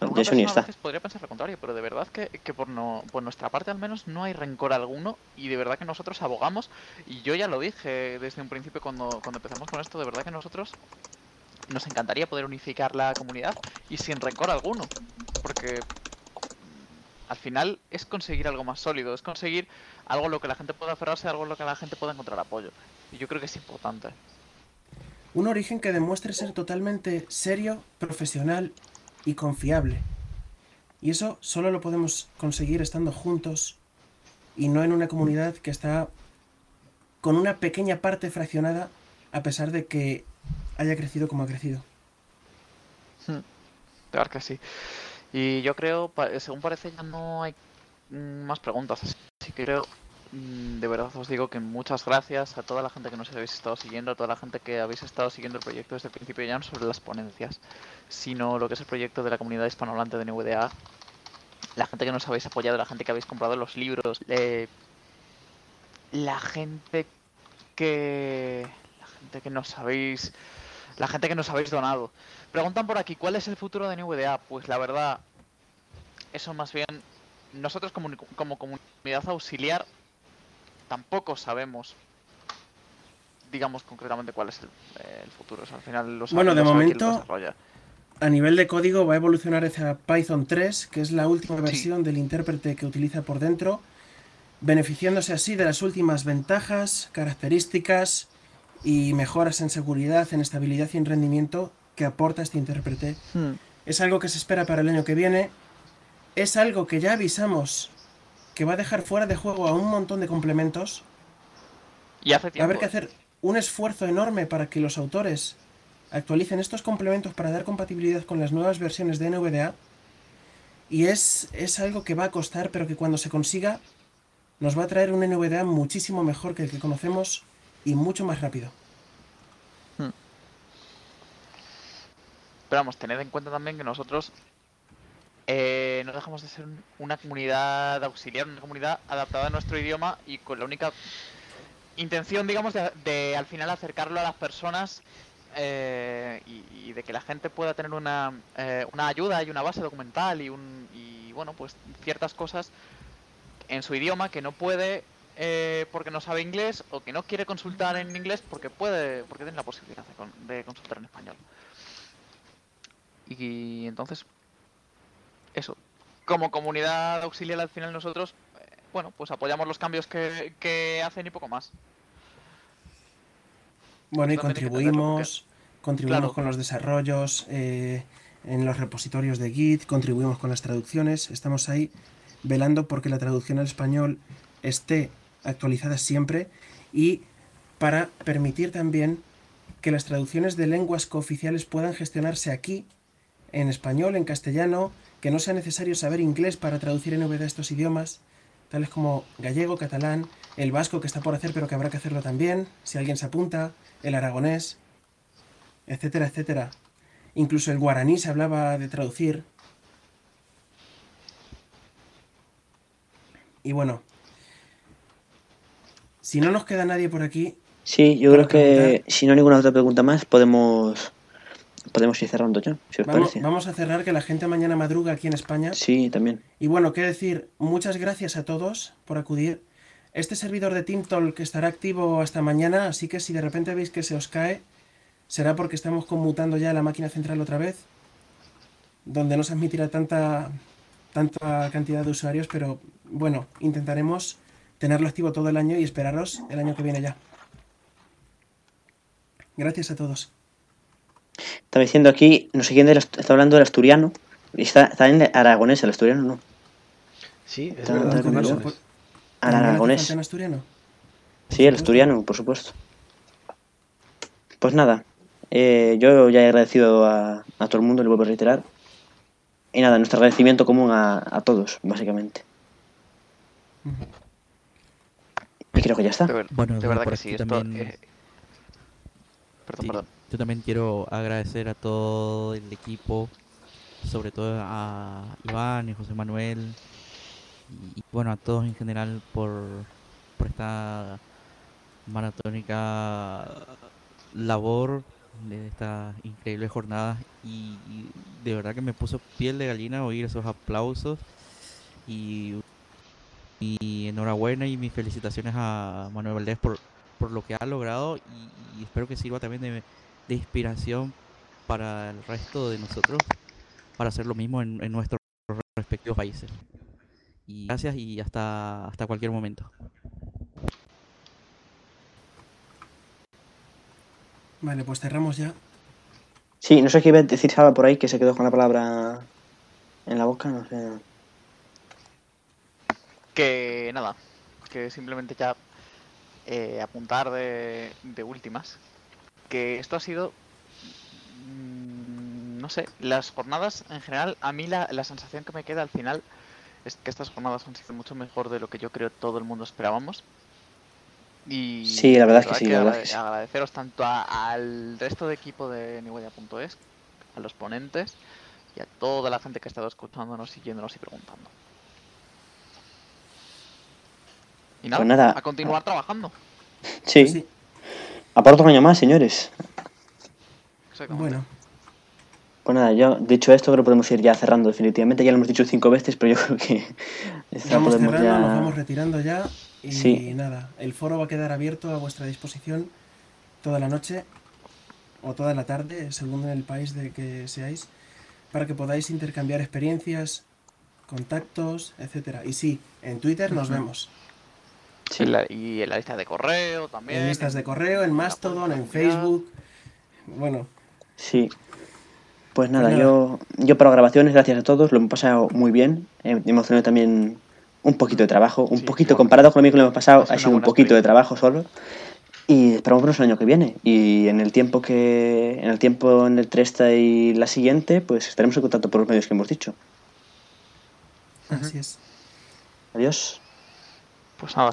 de persona está. a veces podría pensar lo contrario, pero de verdad que, que por, no, por nuestra parte al menos no hay rencor alguno y de verdad que nosotros abogamos, y yo ya lo dije desde un principio cuando, cuando empezamos con esto, de verdad que nosotros nos encantaría poder unificar la comunidad y sin rencor alguno, porque al final es conseguir algo más sólido, es conseguir algo en lo que la gente pueda aferrarse, algo en lo que la gente pueda encontrar apoyo. Y yo creo que es importante. Un origen que demuestre ser totalmente serio, profesional y confiable. Y eso solo lo podemos conseguir estando juntos y no en una comunidad que está con una pequeña parte fraccionada a pesar de que haya crecido como ha crecido. Hmm. Claro que sí. Y yo creo, según parece, ya no hay más preguntas. Así que creo, mm, de verdad os digo que muchas gracias a toda la gente que nos habéis estado siguiendo, a toda la gente que habéis estado siguiendo el proyecto desde el principio, ya no sobre las ponencias, sino lo que es el proyecto de la comunidad hispanohablante de NVDA. La gente que nos habéis apoyado, la gente que habéis comprado los libros, eh, la gente que. La gente que nos habéis. La gente que nos habéis donado. Preguntan por aquí, ¿cuál es el futuro de NVDA? Pues la verdad, eso más bien, nosotros como, como comunidad auxiliar tampoco sabemos, digamos concretamente cuál es el, el futuro. O sea, al final lo Bueno, de momento, a nivel de código va a evolucionar hacia Python 3, que es la última versión del intérprete que utiliza por dentro, beneficiándose así de las últimas ventajas, características y mejoras en seguridad, en estabilidad y en rendimiento que aporta este intérprete. Hmm. Es algo que se espera para el año que viene. Es algo que ya avisamos que va a dejar fuera de juego a un montón de complementos. Y hace Va a haber que hacer un esfuerzo enorme para que los autores actualicen estos complementos para dar compatibilidad con las nuevas versiones de NVDA. Y es, es algo que va a costar, pero que cuando se consiga nos va a traer un NVDA muchísimo mejor que el que conocemos y mucho más rápido. Pero vamos, tened en cuenta también que nosotros eh, no dejamos de ser una comunidad auxiliar, una comunidad adaptada a nuestro idioma y con la única intención, digamos, de, de al final acercarlo a las personas eh, y, de que la gente pueda tener una, eh, una ayuda y una base documental y, un, y, bueno, pues ciertas cosas en su idioma que no puede eh, porque no sabe inglés o que no quiere consultar en inglés porque puede porque tiene la posibilidad de, de consultar en español. Y entonces, eso, como comunidad auxiliar al final nosotros bueno, pues apoyamos los cambios que, que hacen y poco más. Bueno, y contribuimos, contribuimos claro. con los desarrollos eh, en los repositorios de Git, contribuimos con las traducciones, estamos ahí velando porque la traducción al español esté actualizada siempre y para permitir también que las traducciones de lenguas cooficiales puedan gestionarse aquí, en español, en castellano, que no sea necesario saber inglés para traducir en VD estos idiomas, tales como gallego, catalán, el vasco que está por hacer pero que habrá que hacerlo también, si alguien se apunta, el aragonés, etcétera, etcétera. Incluso el guaraní se hablaba de traducir. Y bueno, si no nos queda nadie por aquí, Sí, yo creo que si no hay ninguna otra pregunta más, podemos podemos ir cerrando ya, si os vamos, parece. vamos a cerrar que la gente mañana madruga aquí en España. Sí, también. Y bueno, qué decir, muchas gracias a todos por acudir. Este servidor de TeamTalk estará activo hasta mañana, así que si de repente veis que se os cae, será porque estamos conmutando ya la máquina central otra vez, donde no se admitirá tanta, tanta cantidad de usuarios, pero bueno, intentaremos tenerlo activo todo el año y esperaros el año que viene ya. Gracias a todos. Estaba diciendo aquí, no sé quién ast- está hablando del asturiano. Y está, está en aragonés el asturiano, ¿no? Sí, es Está- verdad. está curioso. Aragonés. Al ¿También hace aragonés. falta en asturiano? Sí, el asturiano, por supuesto. Pues nada, eh, yo ya he agradecido a, a todo el mundo, le vuelvo a reiterar. Y nada, nuestro agradecimiento común a, a todos, básicamente. Y creo que ya está. De, Bueno, de verdad por que sí, esto... también- eh, Perdón, Sí, perdón. Yo también quiero agradecer a todo el equipo, sobre todo a Iván y José Manuel, y, bueno, a todos en general por, por esta maratónica labor de esta increíble jornada. Y, y de verdad que me puso piel de gallina oír esos aplausos. Y, y enhorabuena y mis felicitaciones a Manuel Valdés por, por lo que ha logrado y, y espero que sirva también de, de inspiración para el resto de nosotros para hacer lo mismo en, en nuestros respectivos países. Y gracias y hasta, hasta cualquier momento. Vale, pues cerramos ya. Sí, no sé qué iba a decir Saba por ahí, que se quedó con la palabra en la boca, no sé. Que nada, que simplemente ya eh, apuntar de, de últimas. Que esto ha sido, mm, no sé, las jornadas en general, a mí la, la sensación que me queda al final es que estas jornadas han sido mucho mejor de lo que yo creo todo el mundo esperábamos. Y Sí, la verdad es que sí, la verdad es que sí. agradeceros tanto a- al resto de equipo de Nihuella.es, a los ponentes y a toda la gente que ha estado escuchándonos, siguiéndonos y preguntando. Y nada, Pues nada. a continuar trabajando. Sí. Aporta un año más, señores. Bueno, Pues nada, yo dicho esto, creo que podemos ir ya cerrando definitivamente. Ya lo hemos dicho cinco veces, pero yo creo que esta vamos podemos cerrando, ya... nos vamos retirando ya. Y Sí. nada, el foro va a quedar abierto a vuestra disposición toda la noche o toda la tarde, según el país de que seáis, para que podáis intercambiar experiencias, contactos, etcétera. Y sí, en Twitter nos vemos. En la- y en la lista de correo también. En listas de correo, en Mastodon, en Facebook. Bueno, Sí. Pues nada, nada. yo yo para grabaciones, gracias a todos, lo hemos pasado muy bien. Eh, hemos tenido también un poquito de trabajo, un poquito comparado con lo mismo que lo hemos pasado, ha sido un poquito de trabajo solo. Y esperamos vernos el año que viene. Y en el tiempo que en el tiempo en el esta y la siguiente, pues estaremos en contacto por los medios que hemos dicho. así es. Adiós. Pues nada,